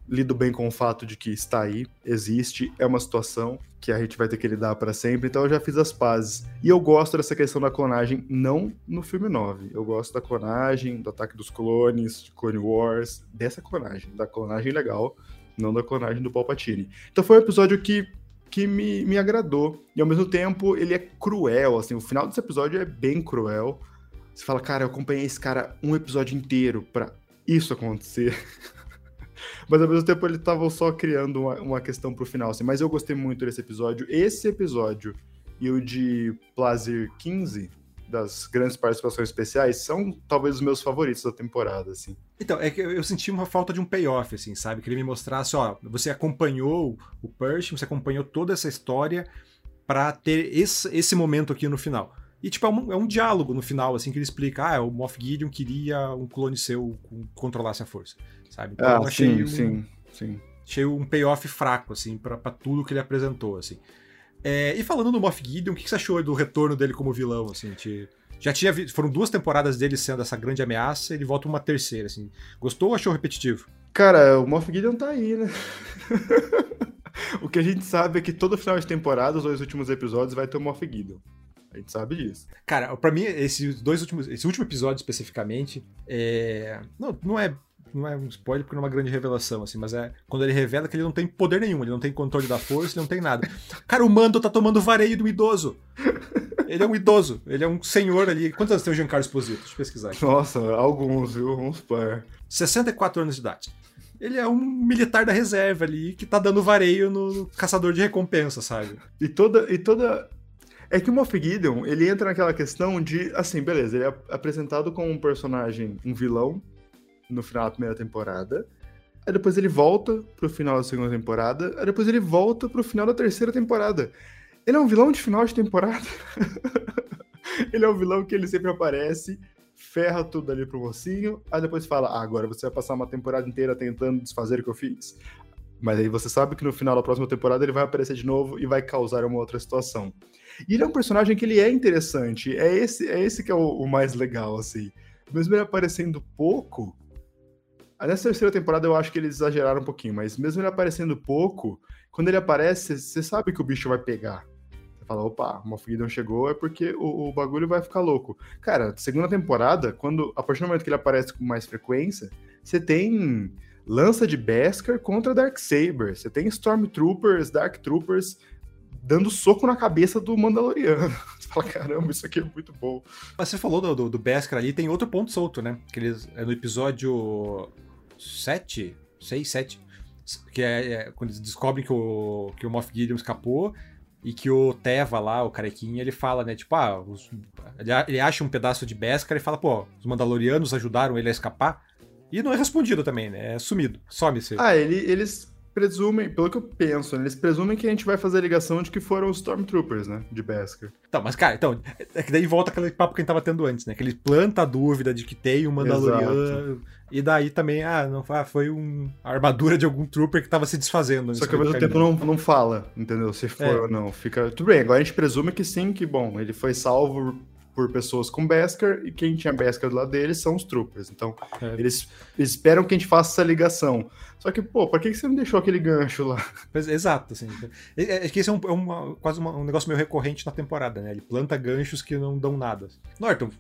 lido bem com o fato de que está aí, existe, é uma situação que a gente vai ter que lidar para sempre, então eu já fiz as pazes. E eu gosto dessa questão da clonagem, não no filme 9. Eu gosto da clonagem, do ataque dos clones, de Clone Wars, dessa clonagem, da clonagem legal, não da clonagem do Palpatine. Então foi um episódio que que me, me agradou. E ao mesmo tempo, ele é cruel, assim, o final desse episódio é bem cruel. Você fala, cara, eu acompanhei esse cara um episódio inteiro para isso acontecer. Mas ao mesmo tempo ele tava só criando uma, uma questão pro final, assim. Mas eu gostei muito desse episódio. Esse episódio e o de Plazer 15, das grandes participações especiais, são talvez os meus favoritos da temporada, assim. Então, é que eu senti uma falta de um payoff, assim, sabe? Que ele me mostrasse, ó, você acompanhou o Pershing, você acompanhou toda essa história para ter esse, esse momento aqui no final. E, tipo, é um, é um, diálogo no final, assim, que ele explica, ah, o Moff Gideon queria um clone seu controlasse a força, sabe? Então, ah, eu achei sim, um, sim, sim. Achei um payoff fraco, assim, para tudo que ele apresentou, assim. É, e falando do Moff Gideon, o que você achou do retorno dele como vilão, assim? Te, já tinha foram duas temporadas dele sendo essa grande ameaça, ele volta uma terceira, assim. Gostou ou achou repetitivo? Cara, o Moff Gideon tá aí, né? o que a gente sabe é que todo final de temporada, os dois últimos episódios, vai ter o Moff Gideon. A gente sabe disso. Cara, para mim, esses dois últimos. Esse último episódio especificamente. É... Não, não é. Não é um spoiler porque não é uma grande revelação, assim, mas é quando ele revela que ele não tem poder nenhum, ele não tem controle da força, ele não tem nada. Cara, o Mando tá tomando vareio do idoso. Ele é um idoso, ele é um senhor ali. Quantos anos tem o Giancarlo Esposito? Deixa eu pesquisar aqui. Nossa, alguns, viu? Uns par. 64 anos de idade. Ele é um militar da reserva ali que tá dando vareio no caçador de recompensa, sabe? E toda, e toda é que o Moff Gideon, ele entra naquela questão de, assim, beleza, ele é apresentado como um personagem, um vilão, no final da primeira temporada. Aí depois ele volta pro final da segunda temporada. Aí depois ele volta pro final da terceira temporada. Ele é um vilão de final de temporada. ele é um vilão que ele sempre aparece, ferra tudo ali pro mocinho. Aí depois fala: ah, agora você vai passar uma temporada inteira tentando desfazer o que eu fiz. Mas aí você sabe que no final da próxima temporada ele vai aparecer de novo e vai causar uma outra situação. E ele é um personagem que ele é interessante. É esse, é esse que é o, o mais legal, assim. Mesmo ele aparecendo pouco. Nessa terceira temporada eu acho que eles exageraram um pouquinho, mas mesmo ele aparecendo pouco, quando ele aparece, você sabe que o bicho vai pegar. Você fala, opa, Moff Gideon chegou, é porque o, o, bagulho vai ficar louco. Cara, segunda temporada, quando a partir do momento que ele aparece com mais frequência, você tem lança de Beskar contra Dark Saber, você tem Stormtroopers, Dark Troopers dando soco na cabeça do Mandaloriano. Você fala, caramba, isso aqui é muito bom. Mas você falou do, do, do Beskar ali, tem outro ponto solto, né? Que eles, é no episódio 7, 6, 7, que é, é, quando eles descobrem que o, que o Moff Gideon escapou e que o Teva lá, o carequinha, ele fala, né, tipo, ah, os, ele, ele acha um pedaço de Beskar e fala, pô, os Mandalorianos ajudaram ele a escapar. E não é respondido também, né? É sumido. Some-se. Ah, ele, eles presumem, pelo que eu penso, né, eles presumem que a gente vai fazer a ligação de que foram os Stormtroopers, né? De Beskar. Então, mas, cara, então, é que daí volta aquele papo que a gente tava tendo antes, né? Que ele planta a dúvida de que tem um Mandaloriano. Exato. E daí também, ah, não ah, foi um, a armadura de algum trooper que tava se desfazendo. Só que ao mesmo tempo não, não fala, entendeu? Se foi é. ou não. Fica. Tudo bem, agora a gente presume que sim, que bom, ele foi salvo por pessoas com Beskar e quem tinha Beskar do lado deles são os troopers. Então, é. eles, eles, esperam que a gente faça essa ligação. Só que, pô, por que você não deixou aquele gancho lá? Exato, assim. É, é, é que esse é, um, é uma, quase uma, um negócio meio recorrente na temporada, né? Ele planta ganchos que não dão nada. Norton,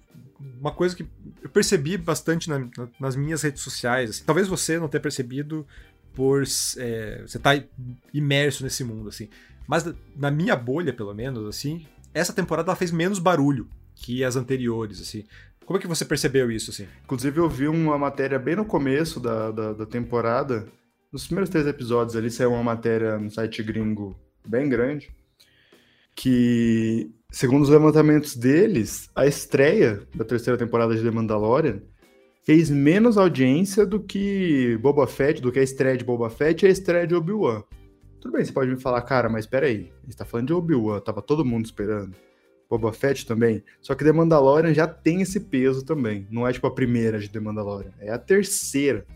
uma coisa que eu percebi bastante na, na, nas minhas redes sociais, assim, talvez você não tenha percebido por é, você estar tá imerso nesse mundo, assim. Mas na minha bolha, pelo menos, assim, essa temporada ela fez menos barulho que as anteriores, assim. Como é que você percebeu isso, assim? Inclusive, eu vi uma matéria bem no começo da, da, da temporada. Nos primeiros três episódios ali saiu uma matéria no site gringo bem grande. Que, segundo os levantamentos deles, a estreia da terceira temporada de The Mandalorian fez menos audiência do que Boba Fett, do que a estreia de Boba Fett e a estreia de Obi-Wan. Tudo bem, você pode me falar, cara, mas peraí, gente tá falando de Obi-Wan, tava todo mundo esperando. Boba Fett também. Só que The Mandalorian já tem esse peso também. Não é tipo a primeira de The Mandalorian, é a terceira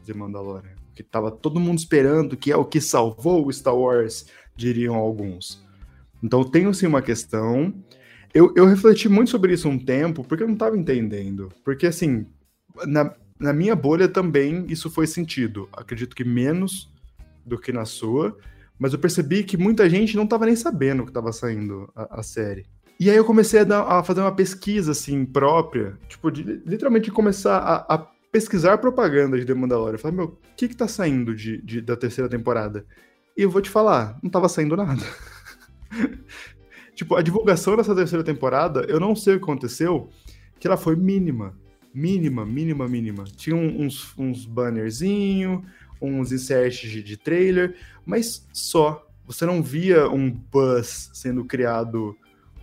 de The Mandalorian. Que tava todo mundo esperando, que é o que salvou o Star Wars, diriam alguns. Então tem sim uma questão. Eu, eu refleti muito sobre isso um tempo, porque eu não tava entendendo. Porque assim, na, na minha bolha também isso foi sentido. Acredito que menos do que na sua. Mas eu percebi que muita gente não tava nem sabendo que tava saindo a, a série. E aí eu comecei a, dar, a fazer uma pesquisa, assim, própria, tipo, de, literalmente começar a, a, pesquisar propaganda de The Mandalorian. Falei, meu, o que que tá saindo de, de, da terceira temporada? E eu vou te falar, não tava saindo nada. tipo, a divulgação dessa terceira temporada, eu não sei o que aconteceu, que ela foi mínima. Mínima, mínima, mínima. Tinha uns, uns bannerzinho, uns inserts de, de trailer, mas só. Você não via um buzz sendo criado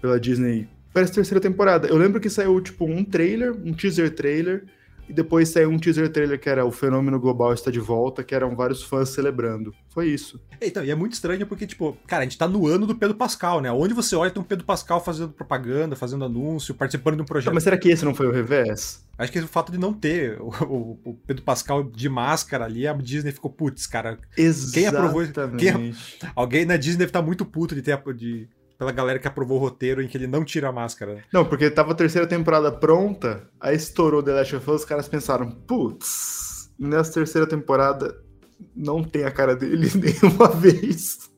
pela Disney para essa terceira temporada. Eu lembro que saiu, tipo, um trailer, um teaser trailer, e depois saiu um teaser trailer que era o fenômeno global está de volta, que eram vários fãs celebrando. Foi isso. Então, e é muito estranho porque, tipo, cara, a gente tá no ano do Pedro Pascal, né? Onde você olha tem um Pedro Pascal fazendo propaganda, fazendo anúncio, participando de um projeto. mas será que esse não foi o revés? Acho que o fato de não ter o, o, o Pedro Pascal de máscara ali, a Disney ficou, putz, cara. Exatamente. Quem aprovou. Quem, alguém na Disney deve estar muito puto de ter. De, pela galera que aprovou o roteiro em que ele não tira a máscara. Não, porque tava a terceira temporada pronta, aí estourou The Last of Us, os caras pensaram, putz, nessa terceira temporada não tem a cara dele nenhuma vez.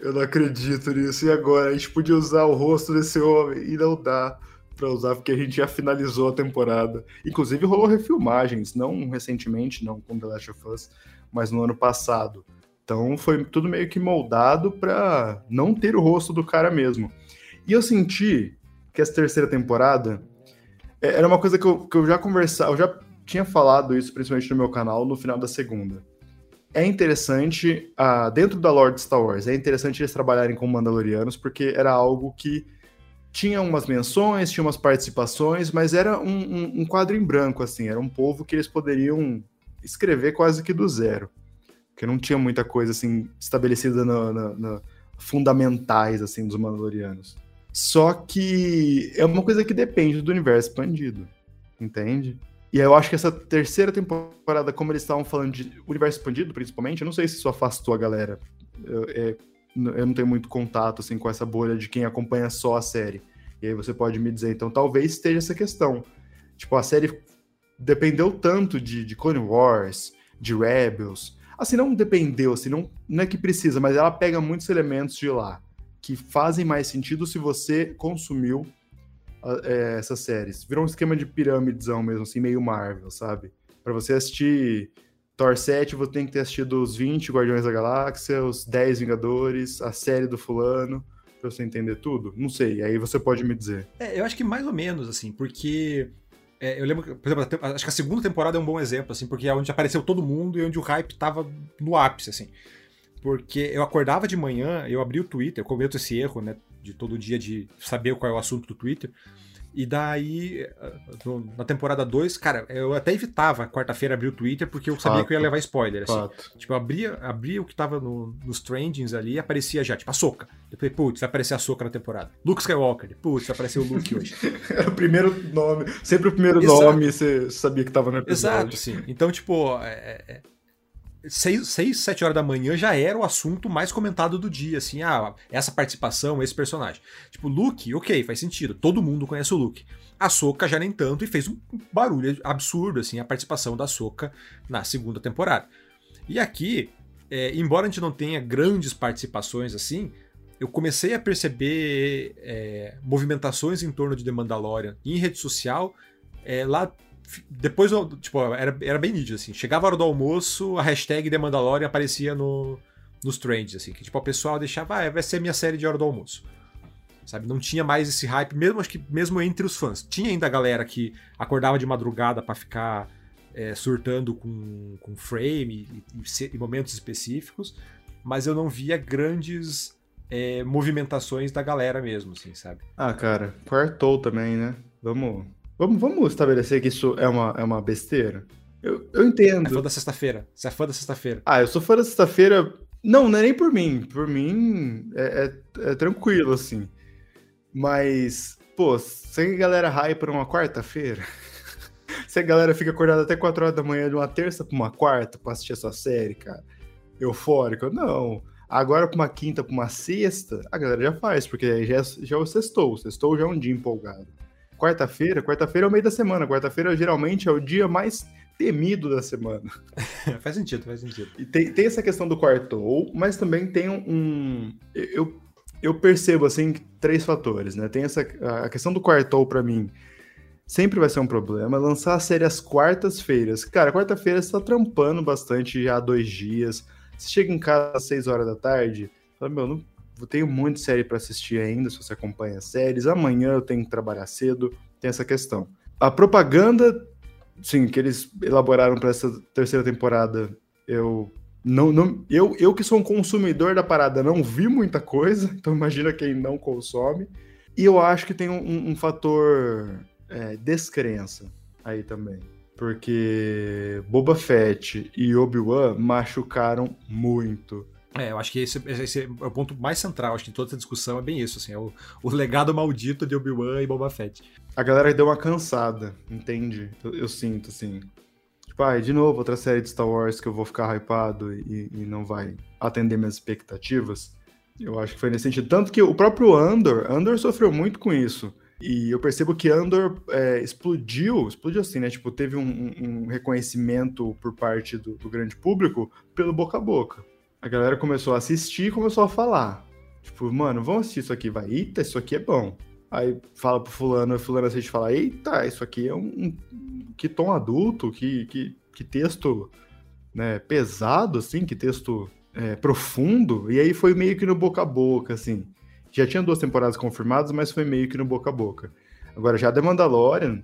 Eu não acredito nisso. E agora? A gente podia usar o rosto desse homem e não dá para usar, porque a gente já finalizou a temporada. Inclusive rolou refilmagens, não recentemente, não com The Last of Us, mas no ano passado. Então foi tudo meio que moldado para não ter o rosto do cara mesmo. E eu senti que essa terceira temporada é, era uma coisa que eu, que eu já conversava, eu já tinha falado isso principalmente no meu canal no final da segunda. É interessante, uh, dentro da Lord Star Wars, é interessante eles trabalharem com Mandalorianos, porque era algo que tinha umas menções, tinha umas participações, mas era um, um, um quadro em branco, assim, era um povo que eles poderiam escrever quase que do zero porque não tinha muita coisa assim estabelecida no, fundamentais assim dos Mandalorianos. Só que é uma coisa que depende do universo expandido, entende? E eu acho que essa terceira temporada, como eles estavam falando de universo expandido, principalmente, eu não sei se isso afastou a galera. Eu, é, eu não tenho muito contato assim com essa bolha de quem acompanha só a série. E aí você pode me dizer, então talvez esteja essa questão. Tipo, a série dependeu tanto de, de Clone Wars, de Rebels, Assim, não dependeu, assim, não, não é que precisa, mas ela pega muitos elementos de lá que fazem mais sentido se você consumiu é, essas séries. Virou um esquema de piramidezão mesmo, assim, meio Marvel, sabe? Para você assistir Thor 7, você tem que ter assistido os 20 Guardiões da Galáxia, os 10 Vingadores, a série do fulano, pra você entender tudo? Não sei, aí você pode me dizer. É, eu acho que mais ou menos, assim, porque é, eu lembro, por exemplo, acho que a segunda temporada é um bom exemplo, assim, porque é onde apareceu todo mundo e onde o hype tava no ápice, assim. Porque eu acordava de manhã, eu abri o Twitter, eu cometo esse erro, né, de todo dia de saber qual é o assunto do Twitter. E daí, eh, na temporada 2, cara, eu até evitava quarta-feira abrir o Twitter porque eu sabia Fato. que eu ia levar spoiler. Assim. Tipo, eu abria, abria o que tava no, nos trendings ali e aparecia já, tipo, a Soca. Eu falei, putz, vai aparecer a Soca na temporada. Luke Skywalker. Putz, vai aparecer o Luke hoje. O primeiro nome. Sempre o primeiro Exato. nome você sabia que tava no episódio. Exato, sim. Então, tipo, é, é 6, 6, 7 horas da manhã já era o assunto mais comentado do dia, assim, ah, essa participação, esse personagem. Tipo, Luke, ok, faz sentido, todo mundo conhece o Luke. A Soca já nem tanto e fez um barulho absurdo, assim, a participação da Soca na segunda temporada. E aqui, é, embora a gente não tenha grandes participações assim, eu comecei a perceber é, movimentações em torno de The Mandalorian em rede social é, lá depois, tipo, era, era bem nítido, assim. Chegava a hora do almoço, a hashtag The Mandalorian aparecia no, nos trends, assim. Que, tipo, o pessoal deixava, ah, vai ser minha série de hora do almoço. Sabe? Não tinha mais esse hype, mesmo, acho que mesmo entre os fãs. Tinha ainda a galera que acordava de madrugada para ficar é, surtando com, com frame e, e, momentos específicos, mas eu não via grandes é, movimentações da galera mesmo, assim, sabe? Ah, cara, quartou também, né? Vamos Vamos, vamos estabelecer que isso é uma, é uma besteira? Eu, eu entendo. É fã da sexta-feira. Você é fã da sexta-feira. Ah, eu sou fã da sexta-feira. Não, não é nem por mim. Por mim é, é, é tranquilo, assim. Mas, pô, se a galera hype uma quarta-feira. se a galera fica acordada até 4 horas da manhã de uma terça pra uma quarta pra assistir essa série, cara. Eufórico. Não. Agora pra uma quinta, pra uma sexta, a galera já faz, porque aí já, já é o sextou. O sextou já é um dia empolgado quarta-feira, quarta-feira é o meio da semana. Quarta-feira geralmente é o dia mais temido da semana. faz sentido, faz sentido. E tem, tem essa questão do quartou, mas também tem um. Eu, eu percebo, assim, três fatores, né? Tem essa. A questão do quartou, para mim, sempre vai ser um problema. Lançar a série às quartas-feiras. Cara, quarta-feira você tá trampando bastante já há dois dias. Você chega em casa às seis horas da tarde, fala, meu, não tenho muita série para assistir ainda, se você acompanha séries. Amanhã eu tenho que trabalhar cedo, tem essa questão. A propaganda, sim, que eles elaboraram para essa terceira temporada Eu não, não eu, eu que sou um consumidor da parada não vi muita coisa, então imagina quem não consome. E eu acho que tem um, um fator é, descrença aí também. Porque Boba Fett e Obi-Wan machucaram muito. É, eu acho que esse, esse, é o ponto mais central, acho que toda essa discussão é bem isso, assim, é o, o legado maldito de Obi-Wan e Boba Fett. A galera deu uma cansada, entende? Eu, eu sinto, assim. Tipo, ah, de novo, outra série de Star Wars que eu vou ficar hypado e, e não vai atender minhas expectativas. Eu acho que foi nesse sentido. Tanto que o próprio Andor, Andor sofreu muito com isso. E eu percebo que Andor é, explodiu, explodiu assim, né? Tipo, teve um, um reconhecimento por parte do, do, grande público pelo boca a boca. A galera começou a assistir e começou a falar. Tipo, mano, vamos assistir isso aqui, vai. Eita, isso aqui é bom. Aí fala pro fulano, fulano assiste e fala, eita, isso aqui é um, um que tom adulto, que, que, que texto né, pesado, assim, que texto é, profundo, e aí foi meio que no boca a boca, assim. Já tinha duas temporadas confirmadas, mas foi meio que no boca a boca. Agora, já The Mandalorian,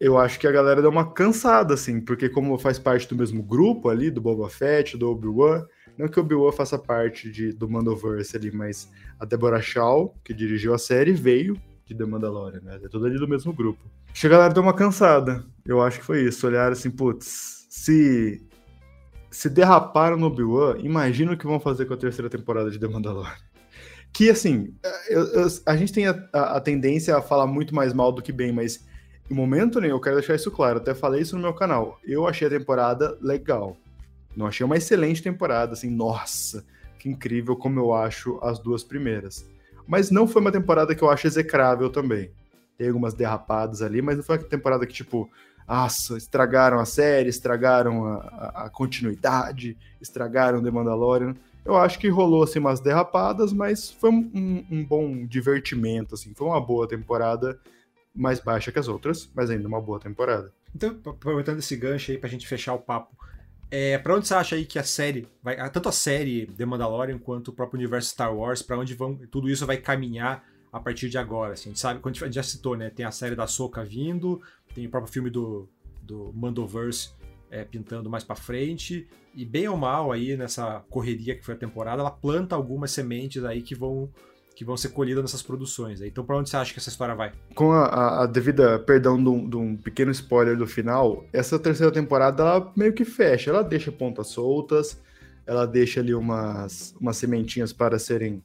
eu acho que a galera deu uma cansada, assim, porque como faz parte do mesmo grupo ali, do Boba Fett, do Obi-Wan, não que o Obi-Wan faça parte de, do Mandoverse ali, mas a Deborah Shaw, que dirigiu a série, veio de The Mandalorian, né? É tudo ali do mesmo grupo. Que a deu uma cansada. Eu acho que foi isso. Olharam assim, putz, se se derraparam no Obi-Wan, imagina o que vão fazer com a terceira temporada de The Mandalorian. Que, assim, eu, eu, a gente tem a, a, a, tendência a falar muito mais mal do que bem, mas em momento nenhum, eu quero deixar isso claro, até falei isso no meu canal. Eu achei a temporada legal. Não achei uma excelente temporada, assim, nossa, que incrível como eu acho as duas primeiras. Mas não foi uma temporada que eu acho execrável também. Tem algumas derrapadas ali, mas não foi uma temporada que, tipo, nossa, estragaram a série, estragaram a, a, a, continuidade, estragaram The Mandalorian. Eu acho que rolou assim umas derrapadas, mas foi um, um, bom divertimento, assim, foi uma boa temporada, mais baixa que as outras, mas ainda uma boa temporada. Então, aproveitando esse gancho aí pra gente fechar o papo, é, para onde você acha aí que a série vai, tanto a série The Mandalorian quanto o próprio universo Star Wars, para onde vão, tudo isso vai caminhar a partir de agora, assim, a gente sabe, a gente já citou, né, tem a série da Soca vindo, tem o próprio filme do, do Mandoverse é, pintando mais para frente. E bem ou mal aí nessa correria que foi a temporada, ela planta algumas sementes aí que vão que vão ser colhidas nessas produções. Então, para onde você acha que essa história vai? Com a, a, a devida, perdão de um, de um, pequeno spoiler do final, essa terceira temporada ela meio que fecha, ela deixa pontas soltas, ela deixa ali umas, umas sementinhas para serem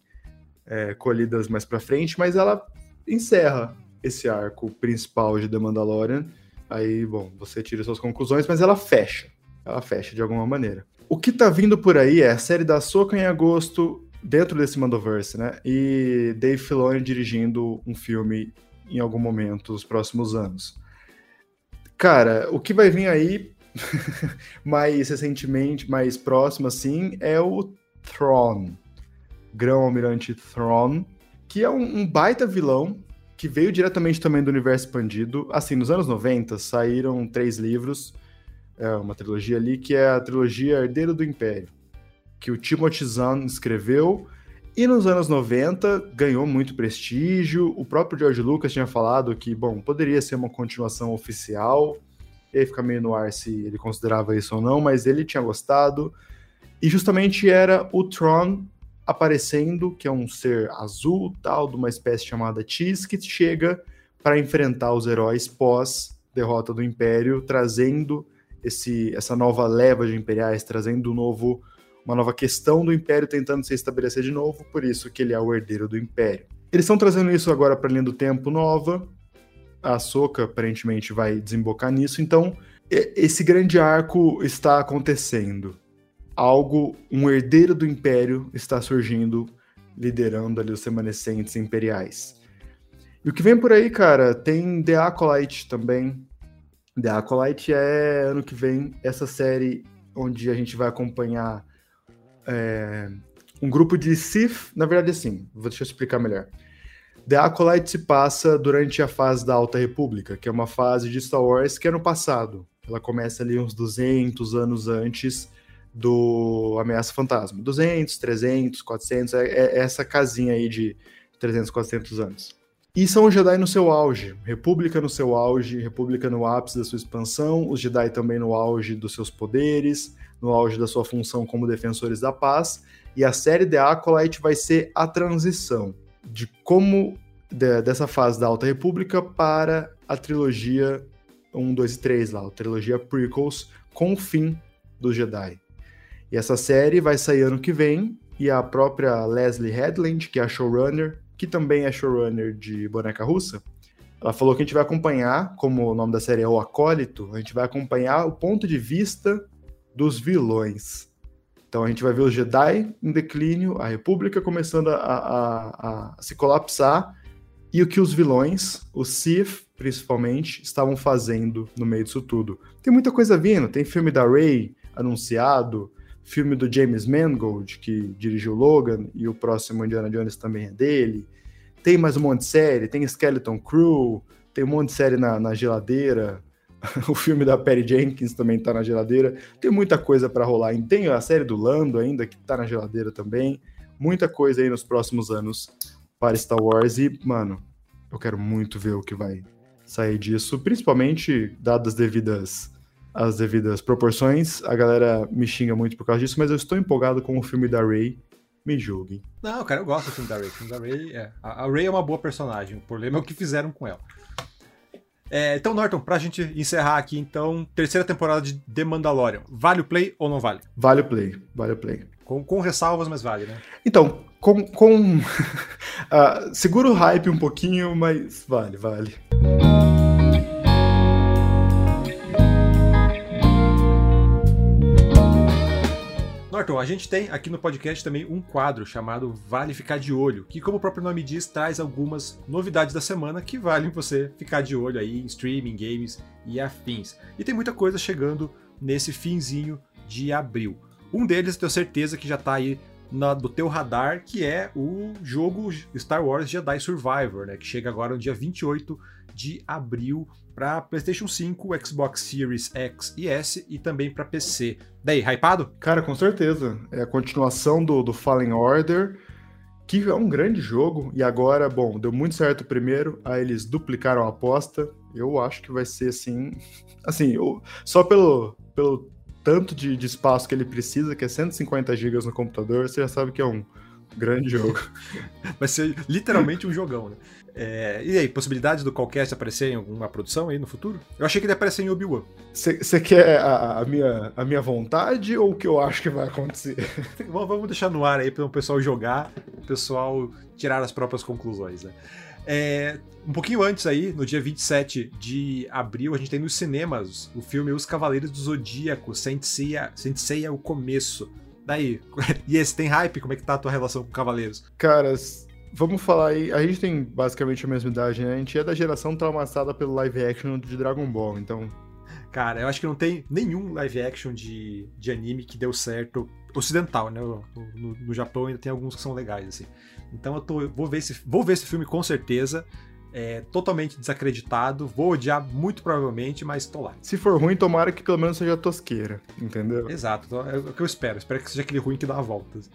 é, colhidas mais para frente, mas ela encerra esse arco principal de The Mandalorian. Aí, bom, você tira suas conclusões, mas ela fecha. Ela fecha de alguma maneira. O que tá vindo por aí é a série da Soca em agosto, dentro desse Mandoverse, né? E Dave Filoni dirigindo um filme em algum momento nos próximos anos. Cara, o que vai vir aí mais recentemente, mais próximo assim, é o Thrawn. Grão-Almirante Thrawn, que é um, um baita vilão que veio diretamente também do universo expandido. Assim, nos anos 90 saíram três livros, é uma trilogia ali, que é a trilogia Herdeiro do Império, que o Timothy Zahn escreveu, e nos anos 90 ganhou muito prestígio. O próprio George Lucas tinha falado que, bom, poderia ser uma continuação oficial, e aí fica meio no ar se ele considerava isso ou não, mas ele tinha gostado. E justamente era o Tron aparecendo, que é um ser azul, tal, de uma espécie chamada Cheese, que chega para enfrentar os heróis pós derrota do Império, trazendo esse, essa nova leva de imperiais, trazendo um novo, uma nova questão do Império tentando se estabelecer de novo, por isso que ele é o herdeiro do Império. Eles estão trazendo isso agora para a linha do tempo nova. A Soca aparentemente vai desembocar nisso, então esse grande arco está acontecendo algo, um herdeiro do império está surgindo, liderando ali os remanescentes imperiais. E o que vem por aí, cara, tem The Acolyte também. The Acolyte é ano que vem essa série onde a gente vai acompanhar é, um grupo de Sith. Na verdade, assim, vou deixa eu explicar melhor. The Acolyte se passa durante a fase da Alta República, que é uma fase de Star Wars que é no passado. Ela começa ali uns 200 anos antes do Ameaça Fantasma. 200, 300, 400, é, é essa casinha aí de 300, 400 anos. E são os Jedi no seu auge, República no seu auge, República no ápice da sua expansão, os Jedi também no auge dos seus poderes, no auge da sua função como defensores da paz, e a série The Acolyte vai ser a transição de como de, dessa fase da Alta República para a trilogia 1, 2 e 3 lá, a trilogia prequels, com o fim dos Jedi. E essa série vai sair ano que vem, e a própria Leslie Headland, que é a showrunner, que também é showrunner de Boneca Russa, ela falou que a gente vai acompanhar, como o nome da série é O Acólito, a gente vai acompanhar o ponto de vista dos vilões. Então a gente vai ver os Jedi em declínio, a República começando a, a, a se colapsar, e o que os vilões, os Sith principalmente, estavam fazendo no meio disso tudo. Tem muita coisa vindo, tem filme da Rey anunciado, filme do James Mangold, que dirigiu Logan, e o próximo Indiana Jones também é dele. Tem mais um monte de série, tem Skeleton Crew, tem um monte de série na, na geladeira. o filme da Perry Jenkins também tá na geladeira. Tem muita coisa para rolar. E tem a série do Lando ainda, que tá na geladeira também. Muita coisa aí nos próximos anos para Star Wars. E, mano, eu quero muito ver o que vai sair disso, principalmente dadas devidas as devidas proporções. A galera me xinga muito por causa disso, mas eu estou empolgado com o filme da Ray. Me julguem. Não, cara, eu gosto do filme da Ray. O filme da Ray é. A Ray é uma boa personagem. O problema é o que fizeram com ela. É, então, Norton, pra gente encerrar aqui, então, terceira temporada de The Mandalorian. Vale o play ou não vale? Vale o play, vale o play. Com, com ressalvas, mas vale, né? Então, com. com uh, segura o hype um pouquinho, mas vale, vale. A gente tem aqui no podcast também um quadro chamado Vale Ficar de Olho, que, como o próprio nome diz, traz algumas novidades da semana que valem você ficar de olho aí em streaming, games e afins. E tem muita coisa chegando nesse finzinho de abril. Um deles, tenho certeza que já está aí na, do teu radar, que é o jogo Star Wars Jedi Survivor, né, que chega agora no dia 28 de abril para PlayStation 5, Xbox Series X e S e também para PC. Daí, hypado? Cara, com certeza. É a continuação do, do Fallen Order, que é um grande jogo. E agora, bom, deu muito certo o primeiro, aí eles duplicaram a aposta. Eu acho que vai ser assim. Assim, eu, só pelo, pelo tanto de, de espaço que ele precisa, que é 150 GB no computador, você já sabe que é um grande jogo. vai ser literalmente um jogão, né? É, e aí, possibilidades do Callcast aparecer em alguma produção aí no futuro? Eu achei que ele ia aparecer em Obi-Wan. Você quer a, a, minha, a minha vontade ou o que eu acho que vai acontecer? Vamos deixar no ar aí para o pessoal jogar, o pessoal tirar as próprias conclusões, né? É, um pouquinho antes aí, no dia 27 de abril, a gente tem nos cinemas o filme Os Cavaleiros do Zodíaco, Saint Seiya o começo. Daí, e esse tem hype? Como é que tá a tua relação com Cavaleiros? Caras, vamos falar aí. A gente tem basicamente a mesma idade, né? A gente é da geração traumatizada pelo live action de Dragon Ball, então. Cara, eu acho que não tem nenhum live action de, de anime que deu certo ocidental, né? No, no, no Japão ainda tem alguns que são legais, assim. Então eu tô, vou, ver esse, vou ver esse filme com certeza. É, totalmente desacreditado, vou odiar muito provavelmente, mas tô lá. Se for ruim, tomara que pelo menos seja tosqueira, entendeu? Exato, é o que eu espero. Espero que seja aquele ruim que dá voltas.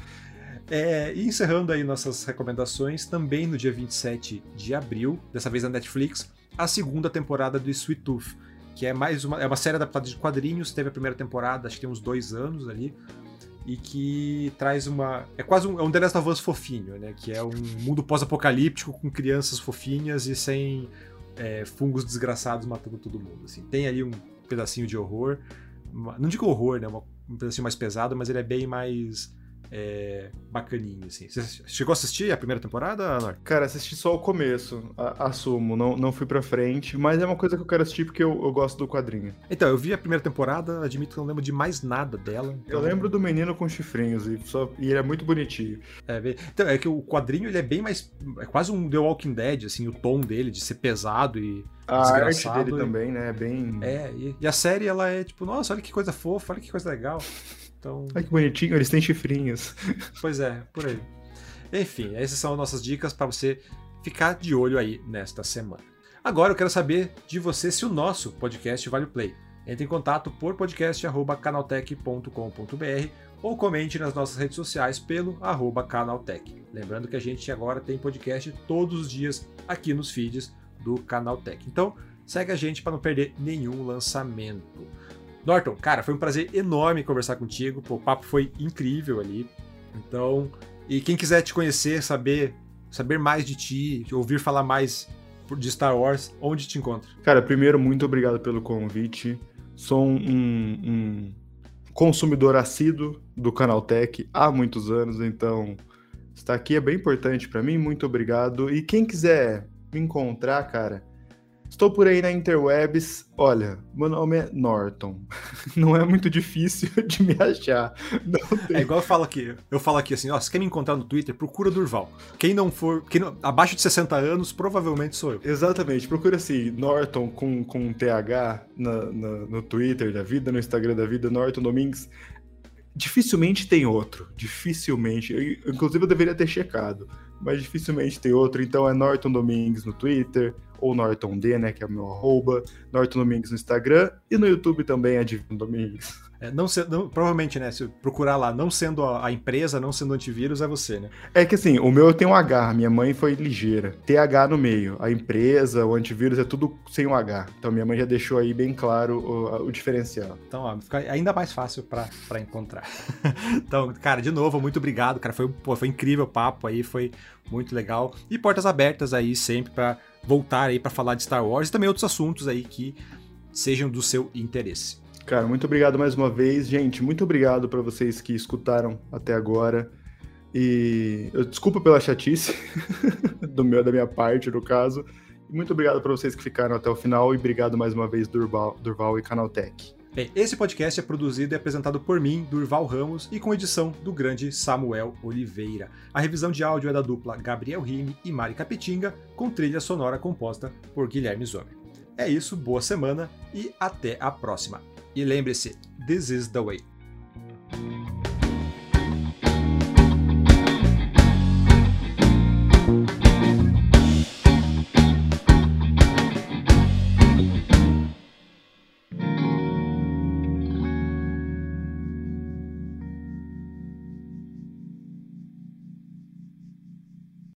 É, e encerrando aí nossas recomendações, também no dia 27 de abril, dessa vez na Netflix, a segunda temporada do Sweet Tooth, que é mais uma, é uma série adaptada de quadrinhos, teve a primeira temporada, acho que tem uns dois anos ali, e que traz uma. É quase um, é um The Last of Us fofinho, né? Que é um mundo pós-apocalíptico com crianças fofinhas e sem é, fungos desgraçados matando todo mundo. Assim. Tem ali um pedacinho de horror. Não digo horror, né? Um pedacinho mais pesado, mas ele é bem mais é, bacaninho, assim. Você chegou a assistir a primeira temporada, Anor? Cara, assisti só o começo, assumo, não, não fui pra frente, mas é uma coisa que eu quero assistir porque eu, eu gosto do quadrinho. Então, eu vi a primeira temporada, admito que não lembro de mais nada dela. Então... Eu lembro do menino com chifrinhos e, só, e ele é muito bonitinho. É, então, é que o quadrinho ele é bem mais. É quase um The Walking Dead, assim, o tom dele de ser pesado e. A arte dele e... também, né? É bem. É, e, e a série ela é tipo, nossa, olha que coisa fofa, olha que coisa legal. Então... Ai, que bonitinho, eles têm chifrinhos. Pois é, por aí. Enfim, essas são nossas dicas para você ficar de olho aí nesta semana. Agora eu quero saber de você se o nosso podcast vale o play. Entre em contato por podcast.canaltech.com.br ou comente nas nossas redes sociais pelo arroba canaltech. Lembrando que a gente agora tem podcast todos os dias aqui nos feeds do Canal Tech. Então, segue a gente para não perder nenhum lançamento. Norton, cara, foi um prazer enorme conversar contigo. Pô, o papo foi incrível ali. Então, e quem quiser te conhecer, saber, saber mais de ti, ouvir falar mais de Star Wars, onde te encontra? Cara, primeiro, muito obrigado pelo convite. Sou um, um consumidor assíduo do Canal Tech há muitos anos, então estar aqui é bem importante para mim. Muito obrigado. E quem quiser me encontrar, cara, Estou por aí na interwebs. Olha, meu nome é Norton. Não é muito difícil de me achar. Tem... É igual eu falo aqui. Eu falo aqui assim, ó, se quer me encontrar no Twitter, procura Durval. Quem não for, quem não, abaixo de 60 anos, provavelmente sou eu. Exatamente. Procura assim, Norton com, com TH na, na, no Twitter da vida, no Instagram da vida, Norton Domingues. Dificilmente tem outro. Dificilmente. Eu, inclusive eu deveria ter checado. Mas dificilmente tem outro. Então é Norton Domingues no Twitter ou Norton D, né, que é o meu arroba, Norton Domingues no Instagram e no YouTube também é Divino Domingues. É, não, não, provavelmente, né, se procurar lá, não sendo a, a, empresa, não sendo antivírus, é você, né? É que assim, o meu tem um H, minha mãe foi ligeira. TH no meio. A empresa, o antivírus é tudo sem o um H. Então minha mãe já deixou aí bem claro o, o diferencial. Então, ó, fica ainda mais fácil para encontrar. então, cara, de novo, muito obrigado, cara. Foi, pô, foi incrível o papo aí, foi muito legal. E portas abertas aí sempre para voltar aí para falar de Star Wars e também outros assuntos aí que sejam do seu interesse. Cara, muito obrigado mais uma vez, gente. Muito obrigado para vocês que escutaram até agora. E eu desculpa pela chatice do meu da minha parte, no caso. Muito obrigado para vocês que ficaram até o final e obrigado mais uma vez Durval, Durval e Canaltech. Bem, esse podcast é produzido e apresentado por mim, Durval Ramos, e com edição do grande Samuel Oliveira. A revisão de áudio é da dupla Gabriel Rime e Mari Capetinga, com trilha sonora composta por Guilherme Zomer. É isso, boa semana e até a próxima. E lembre-se, this is the way.